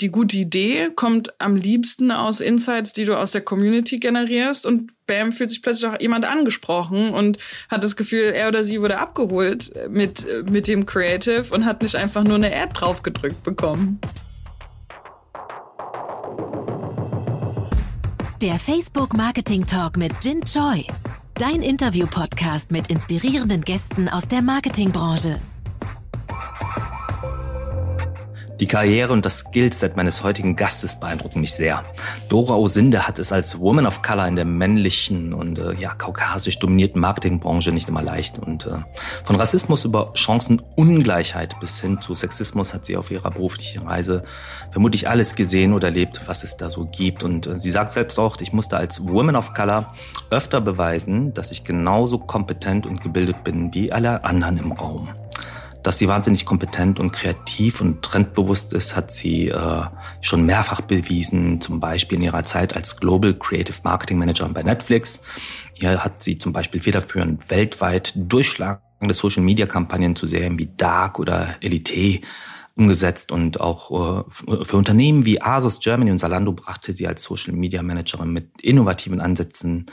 die gute Idee kommt am liebsten aus Insights, die du aus der Community generierst und bam, fühlt sich plötzlich auch jemand angesprochen und hat das Gefühl, er oder sie wurde abgeholt mit, mit dem Creative und hat nicht einfach nur eine Ad draufgedrückt bekommen. Der Facebook Marketing Talk mit Jin Choi. Dein Interview-Podcast mit inspirierenden Gästen aus der Marketingbranche. Die Karriere und das Skillset meines heutigen Gastes beeindrucken mich sehr. Dora Osinde hat es als Woman of Color in der männlichen und äh, ja kaukasisch dominierten Marketingbranche nicht immer leicht. Und äh, von Rassismus über Chancenungleichheit bis hin zu Sexismus hat sie auf ihrer beruflichen Reise vermutlich alles gesehen oder erlebt, was es da so gibt. Und äh, sie sagt selbst auch, ich musste als Woman of Color öfter beweisen, dass ich genauso kompetent und gebildet bin wie alle anderen im Raum. Dass sie wahnsinnig kompetent und kreativ und trendbewusst ist, hat sie äh, schon mehrfach bewiesen, zum Beispiel in ihrer Zeit als Global Creative Marketing Manager bei Netflix. Hier hat sie zum Beispiel federführend weltweit durchschlagende Social-Media-Kampagnen zu Serien wie Dark oder Elite umgesetzt und auch äh, für Unternehmen wie Asus Germany und Salando brachte sie als Social Media Managerin mit innovativen Ansätzen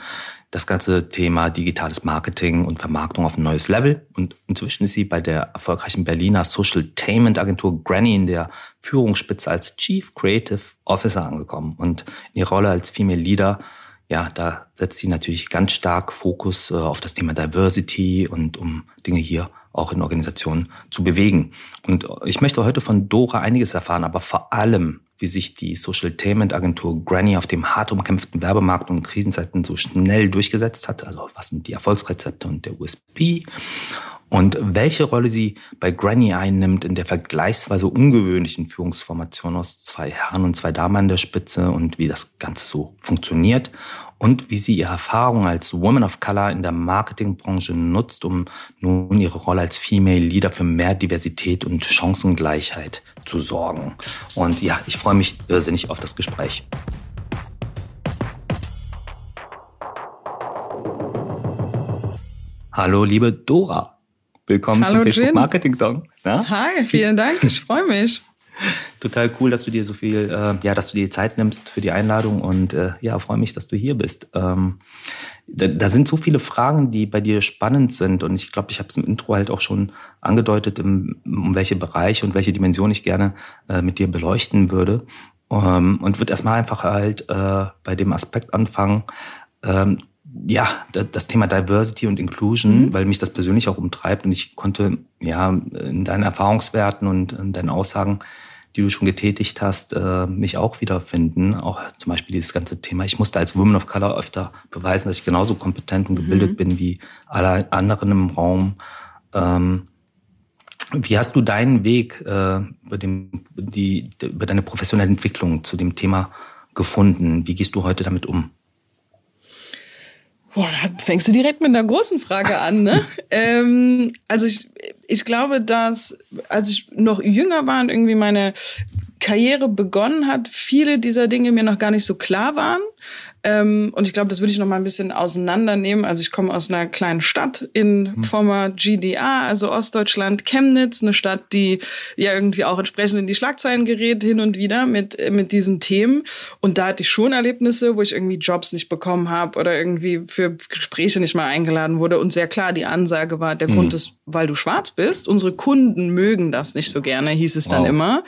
das ganze Thema digitales Marketing und Vermarktung auf ein neues Level. Und inzwischen ist sie bei der erfolgreichen Berliner Social Tainment Agentur Granny in der Führungsspitze als Chief Creative Officer angekommen. Und in ihrer Rolle als Female Leader, ja, da setzt sie natürlich ganz stark Fokus äh, auf das Thema Diversity und um Dinge hier auch in Organisationen zu bewegen. Und ich möchte heute von Dora einiges erfahren, aber vor allem, wie sich die Social-Tainment Agentur Granny auf dem hart umkämpften Werbemarkt und Krisenzeiten so schnell durchgesetzt hat. Also was sind die Erfolgsrezepte und der USP? Und welche Rolle sie bei Granny einnimmt in der vergleichsweise ungewöhnlichen Führungsformation aus zwei Herren und zwei Damen an der Spitze und wie das Ganze so funktioniert und wie sie ihre Erfahrung als Woman of Color in der Marketingbranche nutzt, um nun ihre Rolle als Female Leader für mehr Diversität und Chancengleichheit zu sorgen. Und ja, ich freue mich irrsinnig auf das Gespräch. Hallo, liebe Dora. Willkommen Hallo, zum Facebook. Marketing Talk. Ja? Hi, vielen Dank, ich freue mich. Total cool, dass du dir so viel, äh, ja, dass du dir Zeit nimmst für die Einladung und äh, ja, freue mich, dass du hier bist. Ähm, da, da sind so viele Fragen, die bei dir spannend sind und ich glaube, ich habe es im Intro halt auch schon angedeutet, im, um welche Bereiche und welche Dimension ich gerne äh, mit dir beleuchten würde. Ähm, und würde erstmal einfach halt äh, bei dem Aspekt anfangen, ähm, ja, das Thema Diversity und Inclusion, mhm. weil mich das persönlich auch umtreibt und ich konnte ja in deinen Erfahrungswerten und in deinen Aussagen, die du schon getätigt hast, äh, mich auch wiederfinden. Auch zum Beispiel dieses ganze Thema. Ich musste als Woman of Color öfter beweisen, dass ich genauso kompetent und gebildet mhm. bin wie alle anderen im Raum. Ähm, wie hast du deinen Weg äh, über, dem, die, über deine professionelle Entwicklung zu dem Thema gefunden? Wie gehst du heute damit um? Boah, da fängst du direkt mit einer großen Frage an, ne? ähm, also ich, ich glaube, dass als ich noch jünger war und irgendwie meine Karriere begonnen hat, viele dieser Dinge mir noch gar nicht so klar waren. Ähm, und ich glaube, das würde ich noch mal ein bisschen auseinandernehmen. Also ich komme aus einer kleinen Stadt in mhm. former GDA, also Ostdeutschland, Chemnitz, eine Stadt, die ja irgendwie auch entsprechend in die Schlagzeilen gerät hin und wieder mit mit diesen Themen. Und da hatte ich schon Erlebnisse, wo ich irgendwie Jobs nicht bekommen habe oder irgendwie für Gespräche nicht mal eingeladen wurde. Und sehr klar, die Ansage war, der mhm. Grund ist, weil du schwarz bist. Unsere Kunden mögen das nicht so gerne, hieß es dann wow. immer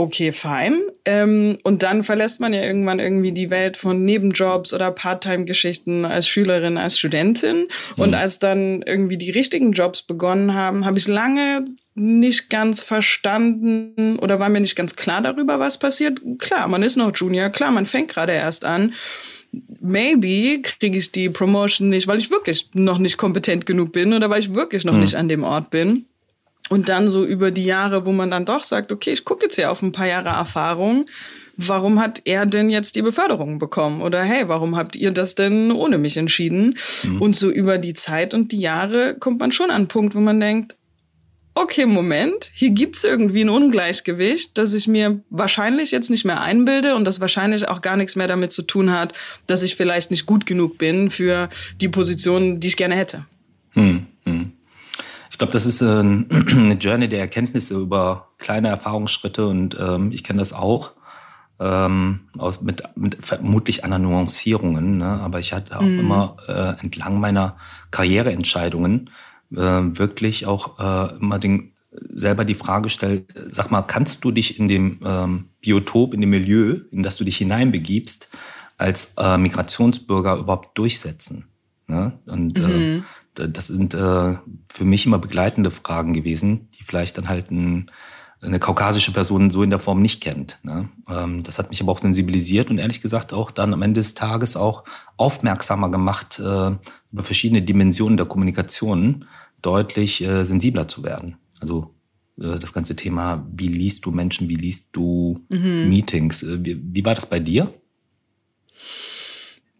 okay, fein. Ähm, und dann verlässt man ja irgendwann irgendwie die Welt von Nebenjobs oder Part-Time-Geschichten als Schülerin, als Studentin. Mhm. Und als dann irgendwie die richtigen Jobs begonnen haben, habe ich lange nicht ganz verstanden oder war mir nicht ganz klar darüber, was passiert. Klar, man ist noch Junior, klar, man fängt gerade erst an. Maybe kriege ich die Promotion nicht, weil ich wirklich noch nicht kompetent genug bin oder weil ich wirklich noch mhm. nicht an dem Ort bin. Und dann so über die Jahre, wo man dann doch sagt, okay, ich gucke jetzt hier auf ein paar Jahre Erfahrung. Warum hat er denn jetzt die Beförderung bekommen? Oder hey, warum habt ihr das denn ohne mich entschieden? Mhm. Und so über die Zeit und die Jahre kommt man schon an einen Punkt, wo man denkt, okay, Moment, hier gibt's irgendwie ein Ungleichgewicht, das ich mir wahrscheinlich jetzt nicht mehr einbilde und das wahrscheinlich auch gar nichts mehr damit zu tun hat, dass ich vielleicht nicht gut genug bin für die Position, die ich gerne hätte. Hm, hm glaube, das ist eine Journey der Erkenntnisse über kleine Erfahrungsschritte und ähm, ich kenne das auch ähm, aus, mit, mit vermutlich anderen Nuancierungen. Ne? Aber ich hatte auch mhm. immer äh, entlang meiner Karriereentscheidungen äh, wirklich auch äh, immer den, selber die Frage gestellt, sag mal, kannst du dich in dem ähm, Biotop, in dem Milieu, in das du dich hineinbegibst, als äh, Migrationsbürger überhaupt durchsetzen? Ne? Und äh, mhm. Äh, das sind äh, für mich immer begleitende Fragen gewesen, die vielleicht dann halt ein eine kaukasische Person so in der Form nicht kennt. Ne? Ähm, das hat mich aber auch sensibilisiert und ehrlich gesagt auch dann am Ende des Tages auch aufmerksamer gemacht, äh, über verschiedene Dimensionen der Kommunikation deutlich äh, sensibler zu werden. Also äh, das ganze Thema, wie liest du Menschen, wie liest du mhm. Meetings? Wie, wie, war das bei dir?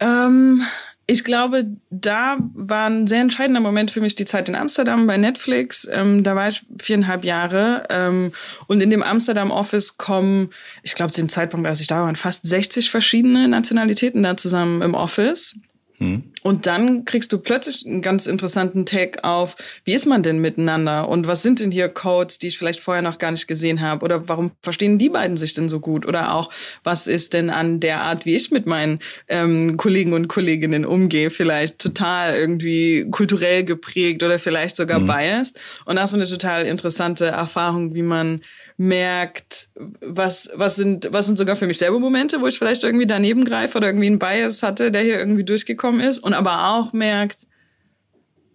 Ähm, ich glaube, da war ein sehr entscheidender Moment für mich die Zeit in Amsterdam bei Netflix. Ähm, da war ich viereinhalb Jahre. Ähm, und in dem Amsterdam Office kommen, ich glaube, zu dem Zeitpunkt, als ich da war, fast 60 verschiedene Nationalitäten da zusammen im Office. Hm. Und dann kriegst du plötzlich einen ganz interessanten Take auf, wie ist man denn miteinander? Und was sind denn hier Codes, die ich vielleicht vorher noch gar nicht gesehen habe? Oder warum verstehen die beiden sich denn so gut? Oder auch, was ist denn an der Art, wie ich mit meinen ähm, Kollegen und Kolleginnen umgehe, vielleicht total irgendwie kulturell geprägt oder vielleicht sogar hm. biased. Und das war eine total interessante Erfahrung, wie man merkt, was, was sind, was sind sogar für mich selber Momente, wo ich vielleicht irgendwie daneben greife oder irgendwie einen Bias hatte, der hier irgendwie durchgekommen ist. und aber auch merkt,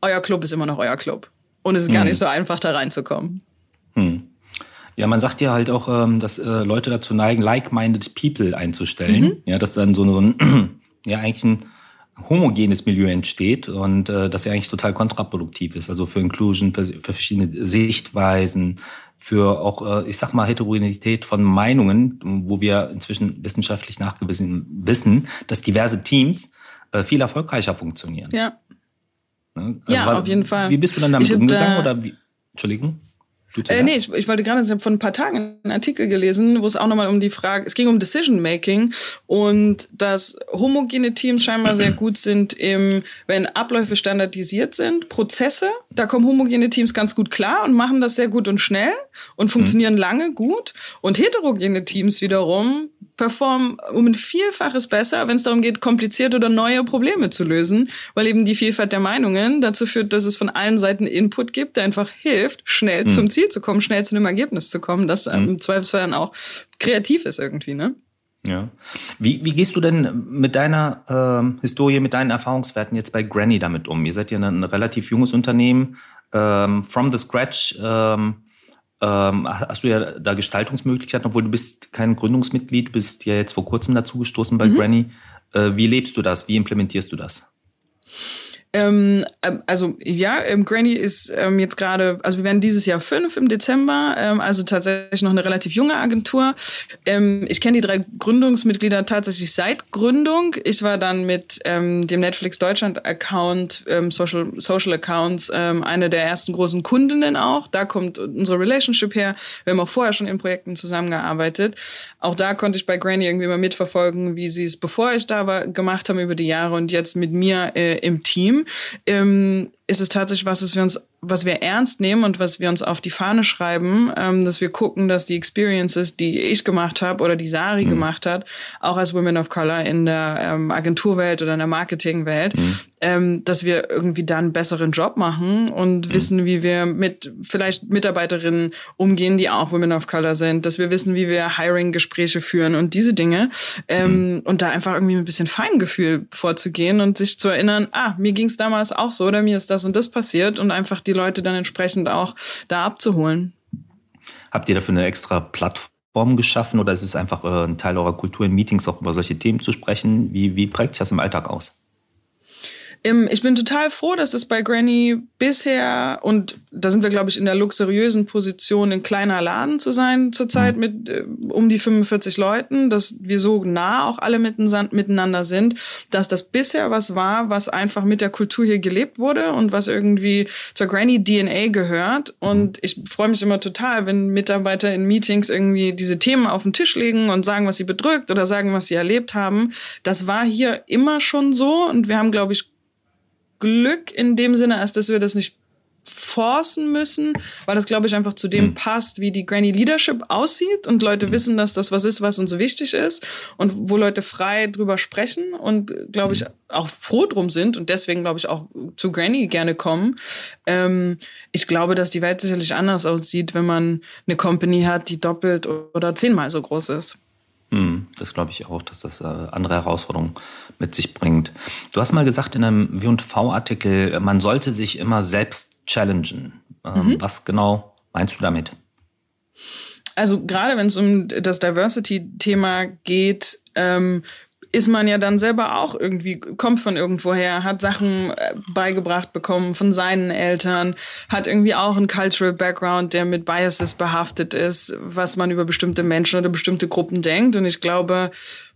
euer Club ist immer noch euer Club. Und es ist hm. gar nicht so einfach, da reinzukommen. Hm. Ja, man sagt ja halt auch, ähm, dass äh, Leute dazu neigen, like-minded people einzustellen. Mhm. Ja, dass dann so ein, ja, eigentlich ein homogenes Milieu entsteht und äh, das ja eigentlich total kontraproduktiv ist. Also für Inclusion, für, für verschiedene Sichtweisen, für auch, äh, ich sag mal, Heterogenität von Meinungen, wo wir inzwischen wissenschaftlich nachgewiesen wissen, dass diverse Teams viel erfolgreicher funktionieren. Ja. Ne? Also ja, war, auf jeden Fall. Wie bist du dann damit umgegangen? oder wie? Entschuldigung? Äh, nee, ich, ich wollte gerade, ich habe vor ein paar Tagen einen Artikel gelesen, wo es auch nochmal um die Frage, es ging um Decision Making und dass homogene Teams scheinbar sehr gut sind im, wenn Abläufe standardisiert sind, Prozesse, da kommen homogene Teams ganz gut klar und machen das sehr gut und schnell und funktionieren mhm. lange gut und heterogene Teams wiederum performen um ein Vielfaches besser, wenn es darum geht, komplizierte oder neue Probleme zu lösen, weil eben die Vielfalt der Meinungen dazu führt, dass es von allen Seiten Input gibt, der einfach hilft, schnell mhm. zum Ziel zu kommen, schnell zu einem Ergebnis zu kommen, das ähm, im Zweifelsfall dann auch kreativ ist irgendwie, ne? Ja. Wie, wie gehst du denn mit deiner ähm, Historie, mit deinen Erfahrungswerten jetzt bei Granny damit um? Ihr seid ja ein, ein relativ junges Unternehmen, ähm, from the scratch. Ähm, ähm, hast du ja da Gestaltungsmöglichkeiten, obwohl du bist kein Gründungsmitglied, bist ja jetzt vor kurzem dazugestoßen bei mhm. Granny. Äh, wie lebst du das? Wie implementierst du das? Ähm, ähm, also ja, ähm, Granny ist ähm, jetzt gerade, also wir werden dieses Jahr fünf im Dezember, ähm, also tatsächlich noch eine relativ junge Agentur. Ähm, ich kenne die drei Gründungsmitglieder tatsächlich seit Gründung. Ich war dann mit dem Netflix Deutschland Account, Social, Social Accounts, eine der ersten großen Kundinnen auch. Da kommt unsere Relationship her. Wir haben auch vorher schon in Projekten zusammengearbeitet. Auch da konnte ich bei Granny irgendwie mal mitverfolgen, wie sie es, bevor ich da war, gemacht haben über die Jahre und jetzt mit mir äh, im Team ähm, ist es tatsächlich was, was wir uns was wir ernst nehmen und was wir uns auf die Fahne schreiben, ähm, dass wir gucken, dass die Experiences, die ich gemacht habe oder die Sari mhm. gemacht hat, auch als Women of Color in der ähm, Agenturwelt oder in der Marketingwelt, mhm. ähm, dass wir irgendwie da einen besseren Job machen und mhm. wissen, wie wir mit vielleicht Mitarbeiterinnen umgehen, die auch Women of Color sind, dass wir wissen, wie wir Hiring-Gespräche führen und diese Dinge ähm, mhm. und da einfach irgendwie ein bisschen Feingefühl vorzugehen und sich zu erinnern, ah, mir ging es damals auch so oder mir ist das und das passiert und einfach die Leute dann entsprechend auch da abzuholen. Habt ihr dafür eine extra Plattform geschaffen oder ist es einfach äh, ein Teil eurer Kultur in Meetings auch über solche Themen zu sprechen? Wie, wie prägt sich das im Alltag aus? Ich bin total froh, dass das bei Granny bisher, und da sind wir, glaube ich, in der luxuriösen Position, ein kleiner Laden zu sein zurzeit mhm. mit äh, um die 45 Leuten, dass wir so nah auch alle miteinander sind, dass das bisher was war, was einfach mit der Kultur hier gelebt wurde und was irgendwie zur Granny DNA gehört. Und mhm. ich freue mich immer total, wenn Mitarbeiter in Meetings irgendwie diese Themen auf den Tisch legen und sagen, was sie bedrückt oder sagen, was sie erlebt haben. Das war hier immer schon so und wir haben, glaube ich, Glück in dem Sinne, als dass wir das nicht forcen müssen, weil das, glaube ich, einfach zu dem mhm. passt, wie die Granny Leadership aussieht und Leute mhm. wissen, dass das was ist, was uns wichtig ist und wo Leute frei drüber sprechen und, glaube ich, mhm. auch froh drum sind und deswegen, glaube ich, auch zu Granny gerne kommen. Ähm, ich glaube, dass die Welt sicherlich anders aussieht, wenn man eine Company hat, die doppelt oder zehnmal so groß ist. Hm, das glaube ich auch, dass das äh, andere Herausforderungen mit sich bringt. Du hast mal gesagt in einem W&V-Artikel, man sollte sich immer selbst challengen. Ähm, mhm. Was genau meinst du damit? Also gerade wenn es um das Diversity-Thema geht, ähm, ist man ja dann selber auch irgendwie, kommt von irgendwoher, hat Sachen äh, beigebracht bekommen von seinen Eltern, hat irgendwie auch einen Cultural Background, der mit Biases behaftet ist, was man über bestimmte Menschen oder bestimmte Gruppen denkt. Und ich glaube,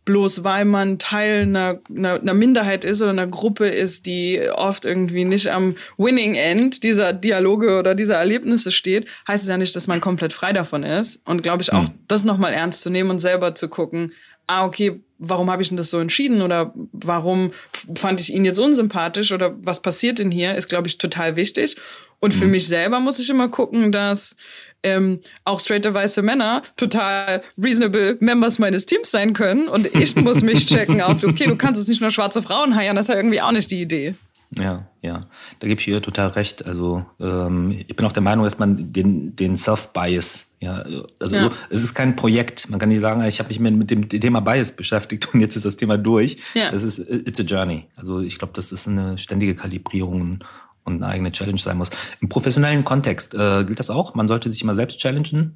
bloß weil man Teil einer, einer, einer Minderheit ist oder einer Gruppe ist, die oft irgendwie nicht am Winning End dieser Dialoge oder dieser Erlebnisse steht, heißt es ja nicht, dass man komplett frei davon ist. Und glaube ich auch, mhm. das nochmal ernst zu nehmen und selber zu gucken, ah, okay, warum habe ich denn das so entschieden oder warum fand ich ihn jetzt unsympathisch oder was passiert denn hier, ist, glaube ich, total wichtig. Und für mhm. mich selber muss ich immer gucken, dass ähm, auch straighte weiße Männer total reasonable Members meines Teams sein können. Und ich muss mich checken auf, okay, du kannst jetzt nicht nur schwarze Frauen heiern, das ist ja irgendwie auch nicht die Idee. Ja, ja, da gebe ich ihr total recht. Also ähm, ich bin auch der Meinung, dass man den, den Self-Bias, ja, also ja. es ist kein Projekt. Man kann nicht sagen, ich habe mich mit dem Thema Bias beschäftigt und jetzt ist das Thema durch. Ja. Das ist it's a journey. Also ich glaube, das ist eine ständige Kalibrierung und eine eigene Challenge sein muss. Im professionellen Kontext äh, gilt das auch? Man sollte sich immer selbst challengen?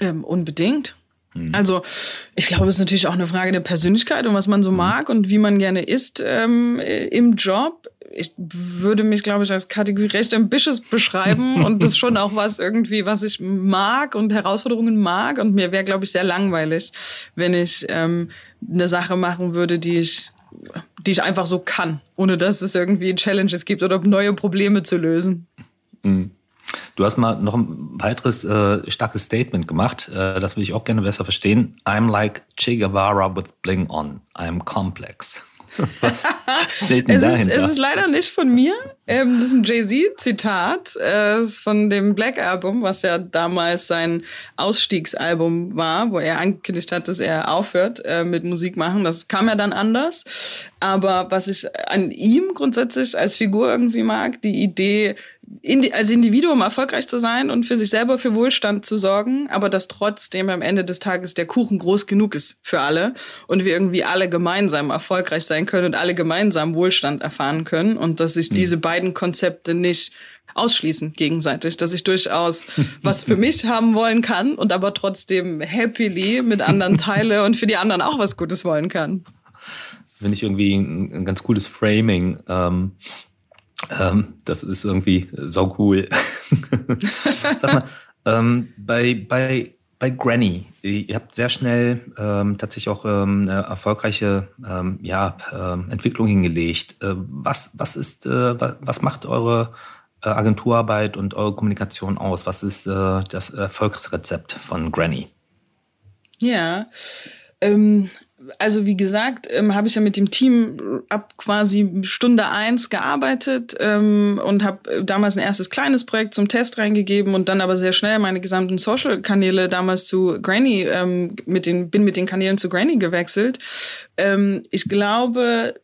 Ähm, unbedingt. Hm. Also ich glaube, es ist natürlich auch eine Frage der Persönlichkeit und was man so hm. mag und wie man gerne ist ähm, im Job. Ich würde mich, glaube ich, als Kategorie recht ambitious beschreiben und das ist schon auch was irgendwie, was ich mag und Herausforderungen mag. Und mir wäre, glaube ich, sehr langweilig, wenn ich ähm, eine Sache machen würde, die ich die ich einfach so kann, ohne dass es irgendwie Challenges gibt oder neue Probleme zu lösen. Mhm. Du hast mal noch ein weiteres äh, starkes Statement gemacht. Äh, das will ich auch gerne besser verstehen. I'm like Che Guevara with bling on. I'm complex. Was steht denn es dahinter? Ist, es ist leider nicht von mir. Ähm, das ist ein Jay-Z-Zitat äh, von dem Black Album, was ja damals sein Ausstiegsalbum war, wo er angekündigt hat, dass er aufhört äh, mit Musik machen. Das kam ja dann anders. Aber was ich an ihm grundsätzlich als Figur irgendwie mag, die Idee, als Individuum erfolgreich zu sein und für sich selber für Wohlstand zu sorgen, aber dass trotzdem am Ende des Tages der Kuchen groß genug ist für alle und wir irgendwie alle gemeinsam erfolgreich sein können und alle gemeinsam Wohlstand erfahren können und dass sich hm. diese beiden Konzepte nicht ausschließen gegenseitig, dass ich durchaus was für mich haben wollen kann und aber trotzdem happily mit anderen teile und für die anderen auch was Gutes wollen kann. Finde ich irgendwie ein, ein, ganz cooles Framing. Ähm, ähm, das ist irgendwie so cool. Sag mal, ähm, bei, bei, bei Granny, ihr habt sehr schnell ähm, tatsächlich auch ähm, eine erfolgreiche ähm, ja, ähm, Entwicklung hingelegt. Äh, was, was, ist, äh, was macht eure äh, Agenturarbeit und eure Kommunikation aus? Was ist äh, das Erfolgsrezept von Granny? Ja, ähm, also wie gesagt, ähm, habe ich ja mit dem Team ab quasi Stunde eins gearbeitet ähm, und habe damals ein erstes kleines Projekt zum Test reingegeben und dann aber sehr schnell meine gesamten Social-Kanäle damals zu Granny, ähm, mit den, bin mit den Kanälen zu Granny gewechselt. Ähm, ich glaube,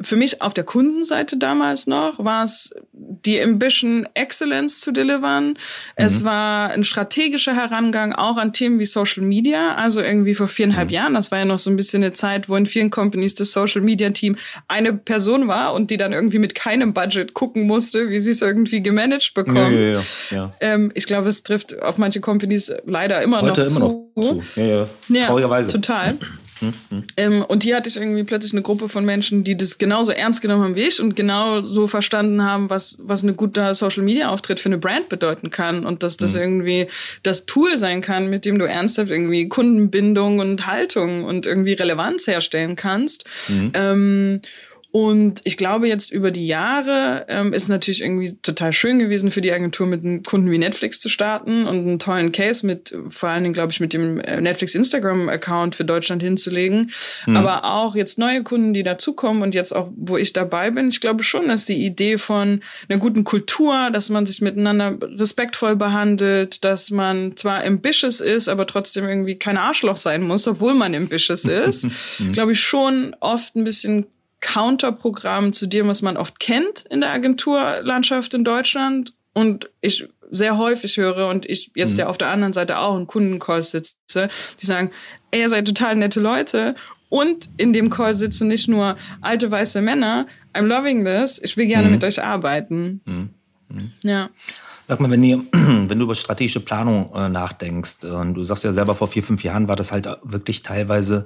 für mich auf der Kundenseite damals noch war es die Ambition, Excellence zu delivern. Mhm. Es war ein strategischer Herangang auch an Themen wie Social Media. Also irgendwie vor viereinhalb mhm. Jahren, das war ja noch so ein bisschen eine Zeit, wo in vielen Companies das Social Media Team eine Person war und die dann irgendwie mit keinem Budget gucken musste, wie sie es irgendwie gemanagt bekommen. Ja, ja, ja. Ähm, ich glaube, es trifft auf manche Companies leider immer Heute noch immer zu. Noch zu. Ja, ja. ja Traurigerweise. Total. Mhm. Ähm, und hier hatte ich irgendwie plötzlich eine Gruppe von Menschen, die das genauso ernst genommen haben wie ich und genau so verstanden haben, was, was ein guter Social Media Auftritt für eine Brand bedeuten kann und dass das mhm. irgendwie das Tool sein kann, mit dem du ernsthaft irgendwie Kundenbindung und Haltung und irgendwie Relevanz herstellen kannst. Mhm. Ähm, Und ich glaube, jetzt über die Jahre ähm, ist natürlich irgendwie total schön gewesen für die Agentur, mit einem Kunden wie Netflix zu starten und einen tollen Case mit, vor allen Dingen, glaube ich, mit dem äh, Netflix Instagram-Account für Deutschland hinzulegen. Mhm. Aber auch jetzt neue Kunden, die dazukommen und jetzt auch, wo ich dabei bin, ich glaube schon, dass die Idee von einer guten Kultur, dass man sich miteinander respektvoll behandelt, dass man zwar ambitious ist, aber trotzdem irgendwie kein Arschloch sein muss, obwohl man ambitious ist, mhm. glaube ich schon oft ein bisschen Counterprogramm zu dem, was man oft kennt in der Agenturlandschaft in Deutschland. Und ich sehr häufig höre und ich jetzt mhm. ja auf der anderen Seite auch in Kundencall sitze, die sagen, ey, ihr seid total nette Leute. Und in dem Call sitzen nicht nur alte weiße Männer. I'm loving this. Ich will gerne mhm. mit euch arbeiten. Mhm. mhm. Ja. Sag mal, wenn, ihr, wenn du über strategische Planung äh, nachdenkst, und du sagst ja selber, vor vier, fünf Jahren war das halt wirklich teilweise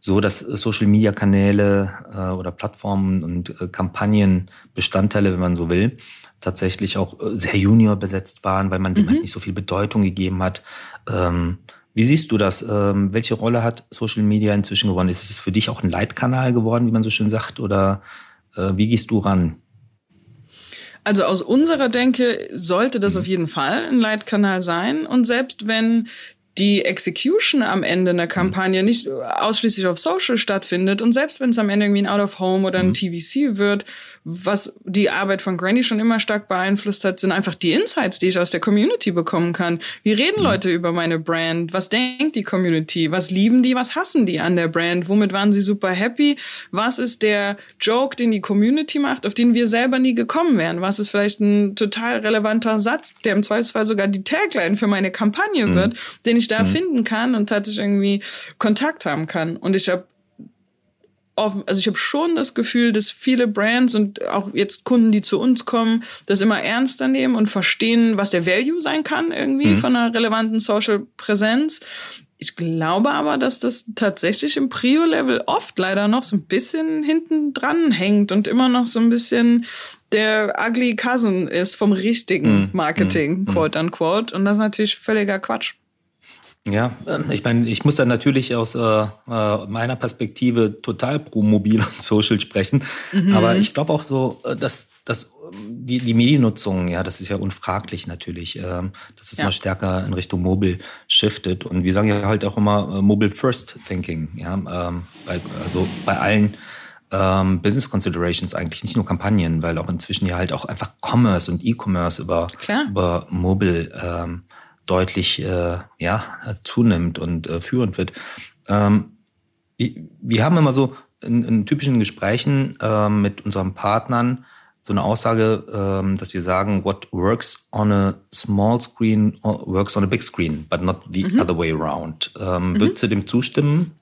so, dass Social-Media-Kanäle äh, oder Plattformen und äh, Kampagnen, Bestandteile, wenn man so will, tatsächlich auch äh, sehr junior besetzt waren, weil man dem halt mhm. nicht so viel Bedeutung gegeben hat. Ähm, wie siehst du das? Ähm, welche Rolle hat Social Media inzwischen gewonnen? Ist es für dich auch ein Leitkanal geworden, wie man so schön sagt? Oder äh, wie gehst du ran? Also aus unserer Denke sollte das mhm. auf jeden Fall ein Leitkanal sein. Und selbst wenn die Execution am Ende einer Kampagne nicht ausschließlich auf Social stattfindet und selbst wenn es am Ende irgendwie ein Out of Home oder ein mhm. TVC wird, was die Arbeit von Granny schon immer stark beeinflusst hat, sind einfach die Insights, die ich aus der Community bekommen kann. Wie reden mhm. Leute über meine Brand? Was denkt die Community? Was lieben die? Was hassen die an der Brand? Womit waren sie super happy? Was ist der Joke, den die Community macht, auf den wir selber nie gekommen wären? Was ist vielleicht ein total relevanter Satz, der im Zweifelsfall sogar die Tagline für meine Kampagne mhm. wird, den ich da mhm. finden kann und tatsächlich irgendwie Kontakt haben kann? Und ich habe also ich habe schon das Gefühl, dass viele Brands und auch jetzt Kunden, die zu uns kommen, das immer ernster nehmen und verstehen, was der Value sein kann irgendwie mhm. von einer relevanten Social Präsenz. Ich glaube aber, dass das tatsächlich im Prio-Level oft leider noch so ein bisschen hinten dran hängt und immer noch so ein bisschen der ugly cousin ist vom richtigen mhm. Marketing, mhm. quote unquote. Und das ist natürlich völliger Quatsch. Ja, ähm, ich meine, ich muss dann natürlich aus äh, äh, meiner Perspektive total pro Mobil und Social sprechen. Mhm. Aber ich glaube auch so, äh, dass, dass die, die Mediennutzung, ja, das ist ja unfraglich natürlich, ähm, dass es ja. mal stärker in Richtung Mobile shiftet. Und wir sagen ja halt auch immer äh, Mobile First Thinking, ja, ähm, bei, also bei allen ähm, Business Considerations eigentlich, nicht nur Kampagnen, weil auch inzwischen ja halt auch einfach Commerce und E-Commerce über, über Mobile ähm, deutlich äh, ja, zunimmt und äh, führend wird. Ähm, wir haben immer so in, in typischen Gesprächen äh, mit unseren Partnern so eine Aussage, ähm, dass wir sagen, what works on a small screen works on a big screen, but not the mhm. other way around. Ähm, mhm. Würdest du dem zustimmen?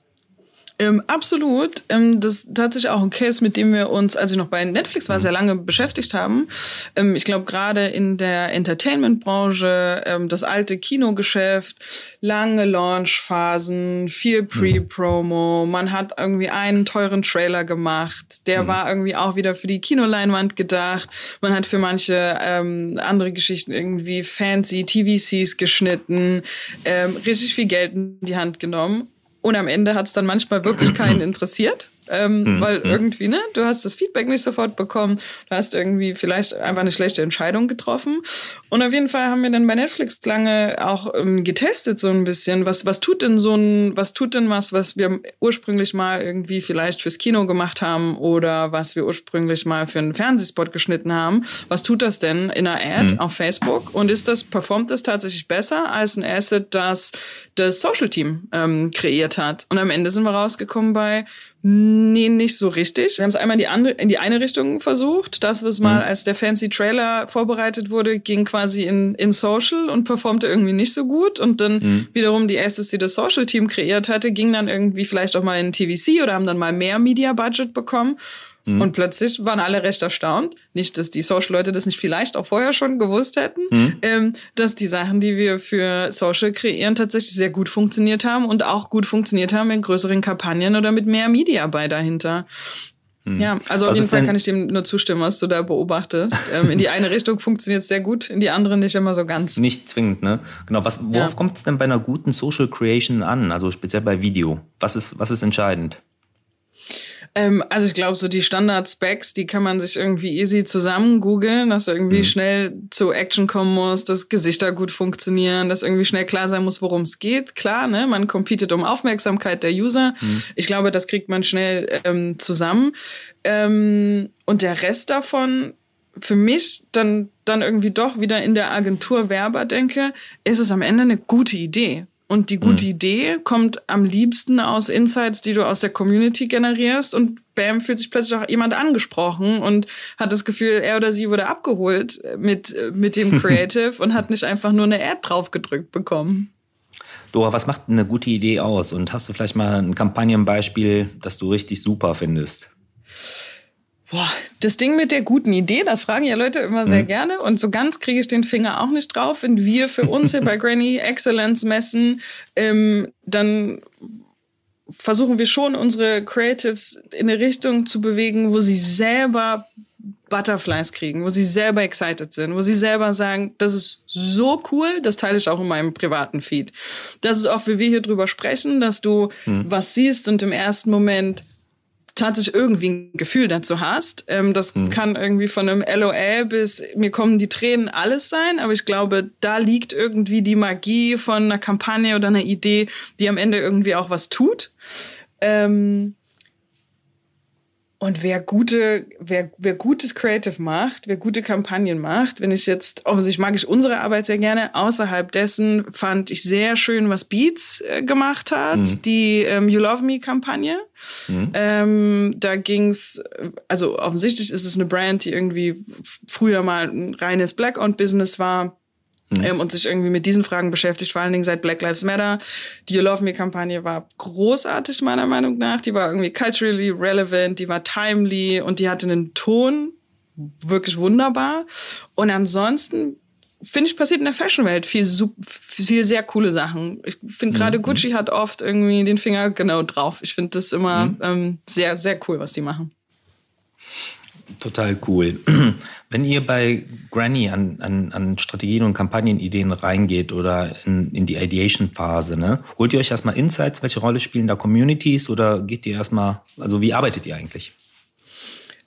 Ähm, absolut. Ähm, das ist tatsächlich auch ein Case, mit dem wir uns, als ich noch bei Netflix war, sehr lange beschäftigt haben. Ähm, ich glaube, gerade in der Entertainment-Branche, ähm, das alte Kinogeschäft, lange Launchphasen, viel mhm. Pre-Promo. Man hat irgendwie einen teuren Trailer gemacht. Der mhm. war irgendwie auch wieder für die Kinoleinwand gedacht. Man hat für manche ähm, andere Geschichten irgendwie fancy TVCs geschnitten, ähm, richtig viel Geld in die Hand genommen. Und am Ende hat es dann manchmal wirklich keinen interessiert ähm, mhm. weil hm. irgendwie, ne, du hast das Feedback nicht sofort bekommen, du hast irgendwie vielleicht einfach eine schlechte Entscheidung getroffen. Und auf jeden Fall haben wir dann bei Netflix lange auch ähm, getestet so ein bisschen, was was tut denn so ein, was tut denn was, was wir ursprünglich mal irgendwie vielleicht fürs Kino gemacht haben oder was wir ursprünglich mal für einen Fernsehspot geschnitten haben, was tut das denn in einer Ad mhm. auf Facebook und ist das performt das tatsächlich besser als ein Asset, das das Social Team ähm, kreiert hat? Und am Ende sind wir rausgekommen bei Nee, nicht so richtig. Wir haben es einmal in die, andere, in die eine Richtung versucht. Das, was mal mhm. als der fancy Trailer vorbereitet wurde, ging quasi in, in Social und performte irgendwie nicht so gut. Und dann mhm. wiederum die Assets, die das Social-Team kreiert hatte, ging dann irgendwie vielleicht auch mal in TVC oder haben dann mal mehr Media-Budget bekommen. Mhm. Und plötzlich waren alle recht erstaunt. Nicht, dass die Social-Leute das nicht vielleicht auch vorher schon gewusst hätten, mhm. ähm, dass die Sachen, die wir für Social kreieren, tatsächlich sehr gut funktioniert haben und auch gut funktioniert haben in größeren Kampagnen oder mit mehr Media bei dahinter. Mhm. Ja, also was auf jeden Fall kann ich dem nur zustimmen, was du da beobachtest. ähm, in die eine Richtung funktioniert es sehr gut, in die andere nicht immer so ganz. Nicht zwingend, ne? Genau. Was, worauf ja. kommt es denn bei einer guten Social Creation an? Also speziell bei Video. Was ist, was ist entscheidend? Ähm, also ich glaube, so die Standard-Specs, die kann man sich irgendwie easy zusammen googeln, dass irgendwie mhm. schnell zu Action kommen muss, dass Gesichter gut funktionieren, dass irgendwie schnell klar sein muss, worum es geht. Klar, ne, man competet um Aufmerksamkeit der User. Mhm. Ich glaube, das kriegt man schnell ähm, zusammen. Ähm, und der Rest davon, für mich dann, dann irgendwie doch wieder in der Agentur Werber denke, ist es am Ende eine gute Idee. Und die gute mhm. Idee kommt am liebsten aus Insights, die du aus der Community generierst. Und bam, fühlt sich plötzlich auch jemand angesprochen und hat das Gefühl, er oder sie wurde abgeholt mit, mit dem Creative und hat nicht einfach nur eine Ad draufgedrückt bekommen. Dora, was macht eine gute Idee aus? Und hast du vielleicht mal ein Kampagnenbeispiel, das du richtig super findest? Boah, das Ding mit der guten Idee, das fragen ja Leute immer sehr mhm. gerne. Und so ganz kriege ich den Finger auch nicht drauf. Wenn wir für uns hier bei Granny Excellence messen, ähm, dann versuchen wir schon, unsere Creatives in eine Richtung zu bewegen, wo sie selber Butterflies kriegen, wo sie selber excited sind, wo sie selber sagen, das ist so cool, das teile ich auch in meinem privaten Feed. Das ist auch, wie wir hier drüber sprechen, dass du hm. was siehst und im ersten Moment tatsächlich irgendwie ein Gefühl dazu hast. Ähm, das hm. kann irgendwie von einem LOL bis mir kommen die Tränen alles sein, aber ich glaube, da liegt irgendwie die Magie von einer Kampagne oder einer Idee, die am Ende irgendwie auch was tut. Ähm, und wer gute, wer, wer gutes Creative macht, wer gute Kampagnen macht, wenn ich jetzt, offensichtlich mag ich unsere Arbeit sehr gerne, außerhalb dessen fand ich sehr schön, was Beats äh, gemacht hat, mhm. die ähm, You Love Me Kampagne. Mhm. Ähm, da ging's, also offensichtlich ist es eine Brand, die irgendwie früher mal ein reines Black-Owned-Business war Mhm. Ähm, und sich irgendwie mit diesen Fragen beschäftigt, vor allen Dingen seit Black Lives Matter. Die You Love Me-Kampagne war großartig, meiner Meinung nach. Die war irgendwie culturally relevant, die war timely und die hatte einen Ton, wirklich wunderbar. Und ansonsten finde ich, passiert in der Fashion-Welt viel, viel sehr coole Sachen. Ich finde gerade mhm. Gucci hat oft irgendwie den Finger genau drauf. Ich finde das immer mhm. ähm, sehr, sehr cool, was die machen. Total cool. Wenn ihr bei Granny an, an, an Strategien und Kampagnenideen reingeht oder in, in die Ideation-Phase, ne, holt ihr euch erstmal Insights? Welche Rolle spielen da Communities oder geht ihr erstmal, also wie arbeitet ihr eigentlich?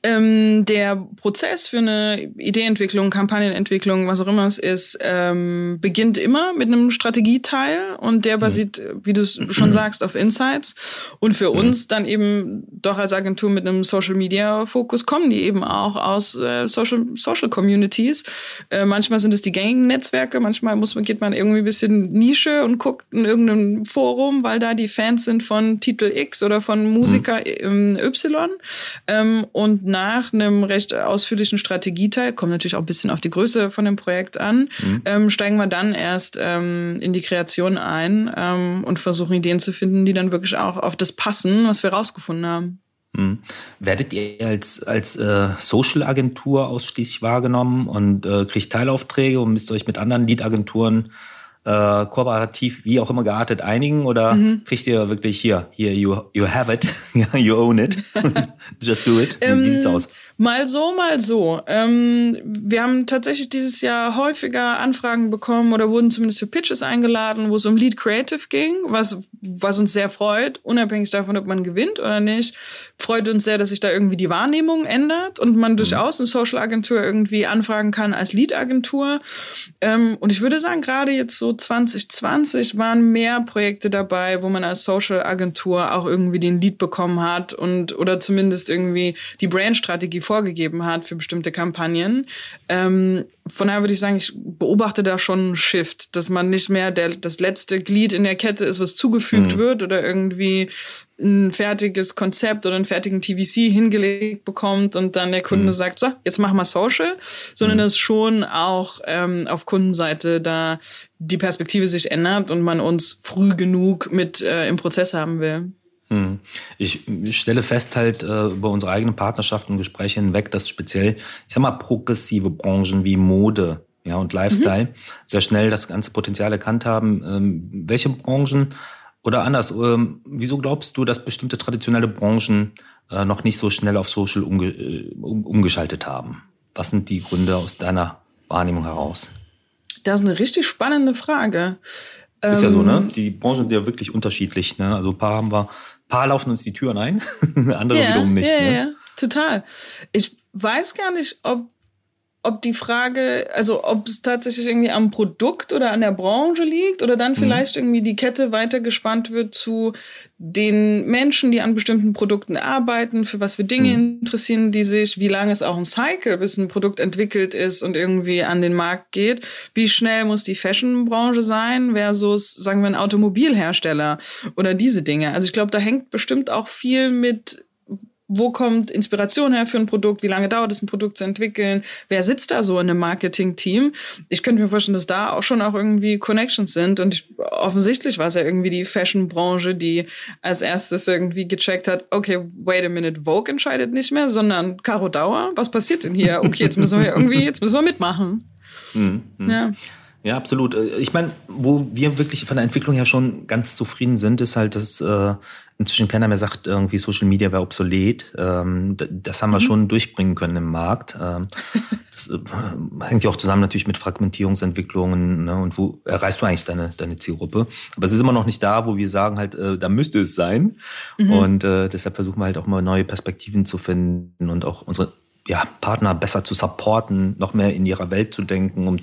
Ähm, der Prozess für eine Ideeentwicklung, Kampagnenentwicklung, was auch immer es ist, ähm, beginnt immer mit einem Strategieteil und der mhm. basiert, mhm. wie du es schon sagst, auf Insights. Und für mhm. uns dann eben doch als Agentur mit einem Social Media Fokus kommen die eben auch aus äh, Social, Social Communities. Äh, manchmal sind es die Gang-Netzwerke, manchmal muss man, geht man irgendwie ein bisschen Nische und guckt in irgendeinem Forum, weil da die Fans sind von Titel X oder von Musiker mhm. Y. Ähm, und nach einem recht ausführlichen Strategieteil, kommt natürlich auch ein bisschen auf die Größe von dem Projekt an, mhm. ähm, steigen wir dann erst ähm, in die Kreation ein ähm, und versuchen Ideen zu finden, die dann wirklich auch auf das passen, was wir rausgefunden haben. Mhm. Werdet ihr als, als äh, Social-Agentur ausschließlich wahrgenommen und äh, kriegt Teilaufträge und müsst euch mit anderen Lead-Agenturen äh, kooperativ, wie auch immer geartet einigen oder mhm. kriegt ihr wirklich hier, hier, you, you have it, you own it, just do it? Ähm, wie sieht's aus? Mal so, mal so. Ähm, wir haben tatsächlich dieses Jahr häufiger Anfragen bekommen oder wurden zumindest für Pitches eingeladen, wo es um Lead Creative ging, was, was uns sehr freut, unabhängig davon, ob man gewinnt oder nicht. Freut uns sehr, dass sich da irgendwie die Wahrnehmung ändert und man mhm. durchaus eine Social Agentur irgendwie anfragen kann als Lead Agentur. Ähm, und ich würde sagen, gerade jetzt so 2020 waren mehr Projekte dabei, wo man als Social Agentur auch irgendwie den Lead bekommen hat und oder zumindest irgendwie die Brandstrategie vorgegeben hat für bestimmte Kampagnen. Ähm, von daher würde ich sagen, ich beobachte da schon einen Shift, dass man nicht mehr der, das letzte Glied in der Kette ist, was zugefügt mhm. wird oder irgendwie ein fertiges Konzept oder einen fertigen TVC hingelegt bekommt und dann der Kunde mhm. sagt, so, jetzt machen wir Social, sondern mhm. dass schon auch ähm, auf Kundenseite da die Perspektive sich ändert und man uns früh genug mit äh, im Prozess haben will. Hm. Ich stelle fest halt äh, über unsere eigenen Partnerschaften und Gespräche hinweg, dass speziell, ich sag mal, progressive Branchen wie Mode ja, und Lifestyle mhm. sehr schnell das ganze Potenzial erkannt haben. Ähm, welche Branchen oder anders, ähm, wieso glaubst du, dass bestimmte traditionelle Branchen äh, noch nicht so schnell auf Social umge äh, um, umgeschaltet haben? Was sind die Gründe aus deiner Wahrnehmung heraus? Das ist eine richtig spannende Frage. Ist ja so, ne? Ähm, die Branchen sind ja wirklich unterschiedlich. Ne? Also ein paar haben wir paar laufen uns die Türen ein, andere ja, wiederum nicht. Ja, ne? ja, total. Ich weiß gar nicht, ob ob die Frage, also ob es tatsächlich irgendwie am Produkt oder an der Branche liegt oder dann mhm. vielleicht mhm. irgendwie die Kette weitergespannt wird zu den Menschen, die an bestimmten Produkten arbeiten, für was für Dinge mhm. interessieren die sich, wie lange ist auch ein Cycle, bis ein Produkt entwickelt ist und irgendwie an den Markt geht, wie schnell muss die Fashionbranche sein versus, sagen wir, ein Automobilhersteller oder diese Dinge. Also ich glaube, da hängt bestimmt auch viel mit wo kommt Inspiration her für ein Produkt? Wie lange dauert es, ein Produkt zu entwickeln? Wer sitzt da so in einem Marketing-Team? Ich könnte mir vorstellen, dass da auch schon auch irgendwie Connections sind. Und ich, offensichtlich war es ja irgendwie die Fashion-Branche, die als erstes irgendwie gecheckt hat, okay, wait a minute, Vogue entscheidet nicht mehr, sondern Caro Dauer. Was passiert denn hier? Okay, jetzt müssen wir irgendwie, jetzt müssen wir mitmachen. Mhm. Ja. Ja, absolut. Ich meine, wo wir wirklich von der Entwicklung her schon ganz zufrieden sind, ist halt, dass äh, inzwischen keiner mehr sagt, irgendwie Social Media wäre obsolet. Ähm, das haben wir mhm. schon durchbringen können im Markt. Ähm, das äh, hängt ja auch zusammen natürlich mit Fragmentierungsentwicklungen ne? und wo erreichst du eigentlich deine, deine Zielgruppe. Aber es ist immer noch nicht da, wo wir sagen halt, äh, da müsste es sein. Mhm. Und äh, deshalb versuchen wir halt auch mal neue Perspektiven zu finden und auch unsere ja, Partner besser zu supporten, noch mehr in ihrer Welt zu denken, um,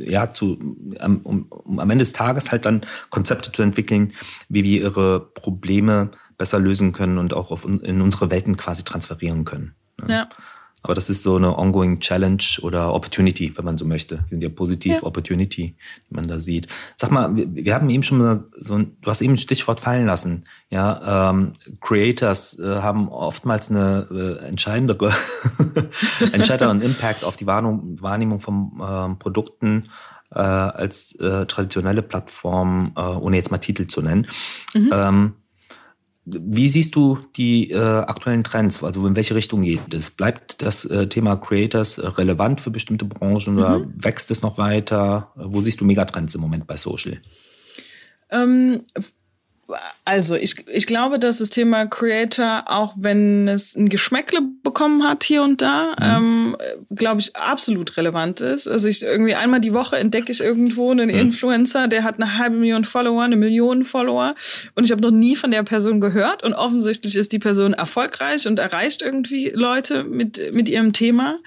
ja, zu, um, um am Ende des Tages halt dann Konzepte zu entwickeln, wie wir ihre Probleme besser lösen können und auch auf, in unsere Welten quasi transferieren können. Ne? Ja. Aber das ist so eine ongoing Challenge oder Opportunity, wenn man so möchte. Wir sind ja positiv ja. Opportunity, die man da sieht. Sag mal, wir, wir haben eben schon mal so ein, du hast eben ein Stichwort fallen lassen. Ja, ähm, Creators äh, haben oftmals eine äh, entscheidendere, entscheidenderen Impact auf die Wahrnehmung, Wahrnehmung von ähm, Produkten äh, als äh, traditionelle Plattformen, äh, ohne jetzt mal Titel zu nennen. Mhm. Ähm, wie siehst du die äh, aktuellen Trends? Also in welche Richtung geht es? Bleibt das äh, Thema Creators äh, relevant für bestimmte Branchen mhm. oder wächst es noch weiter? Wo siehst du Megatrends im Moment bei Social? Ähm, also ich, ich glaube, dass das Thema Creator, auch wenn es ein Geschmäckle bekommen hat hier und da, mhm. ähm, glaube ich, absolut relevant ist. Also ich irgendwie einmal die Woche entdecke ich irgendwo einen mhm. Influencer, der hat eine halbe Million Follower, eine Million Follower und ich habe noch nie von der Person gehört und offensichtlich ist die Person erfolgreich und erreicht irgendwie Leute mit, mit ihrem Thema.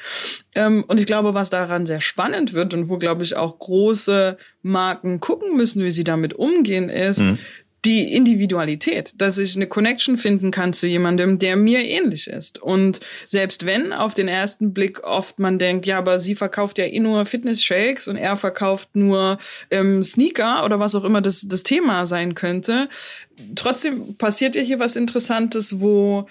Ähm, und ich glaube, was daran sehr spannend wird und wo, glaube ich, auch große Marken gucken müssen, wie sie damit umgehen, ist, mhm die Individualität, dass ich eine Connection finden kann zu jemandem, der mir ähnlich ist. Und selbst wenn auf den ersten Blick oft man denkt, ja, aber sie verkauft ja eh nur Fitness-Shakes und er verkauft nur ähm, Sneaker oder was auch immer das, das Thema sein könnte, trotzdem passiert ja hier was Interessantes, wo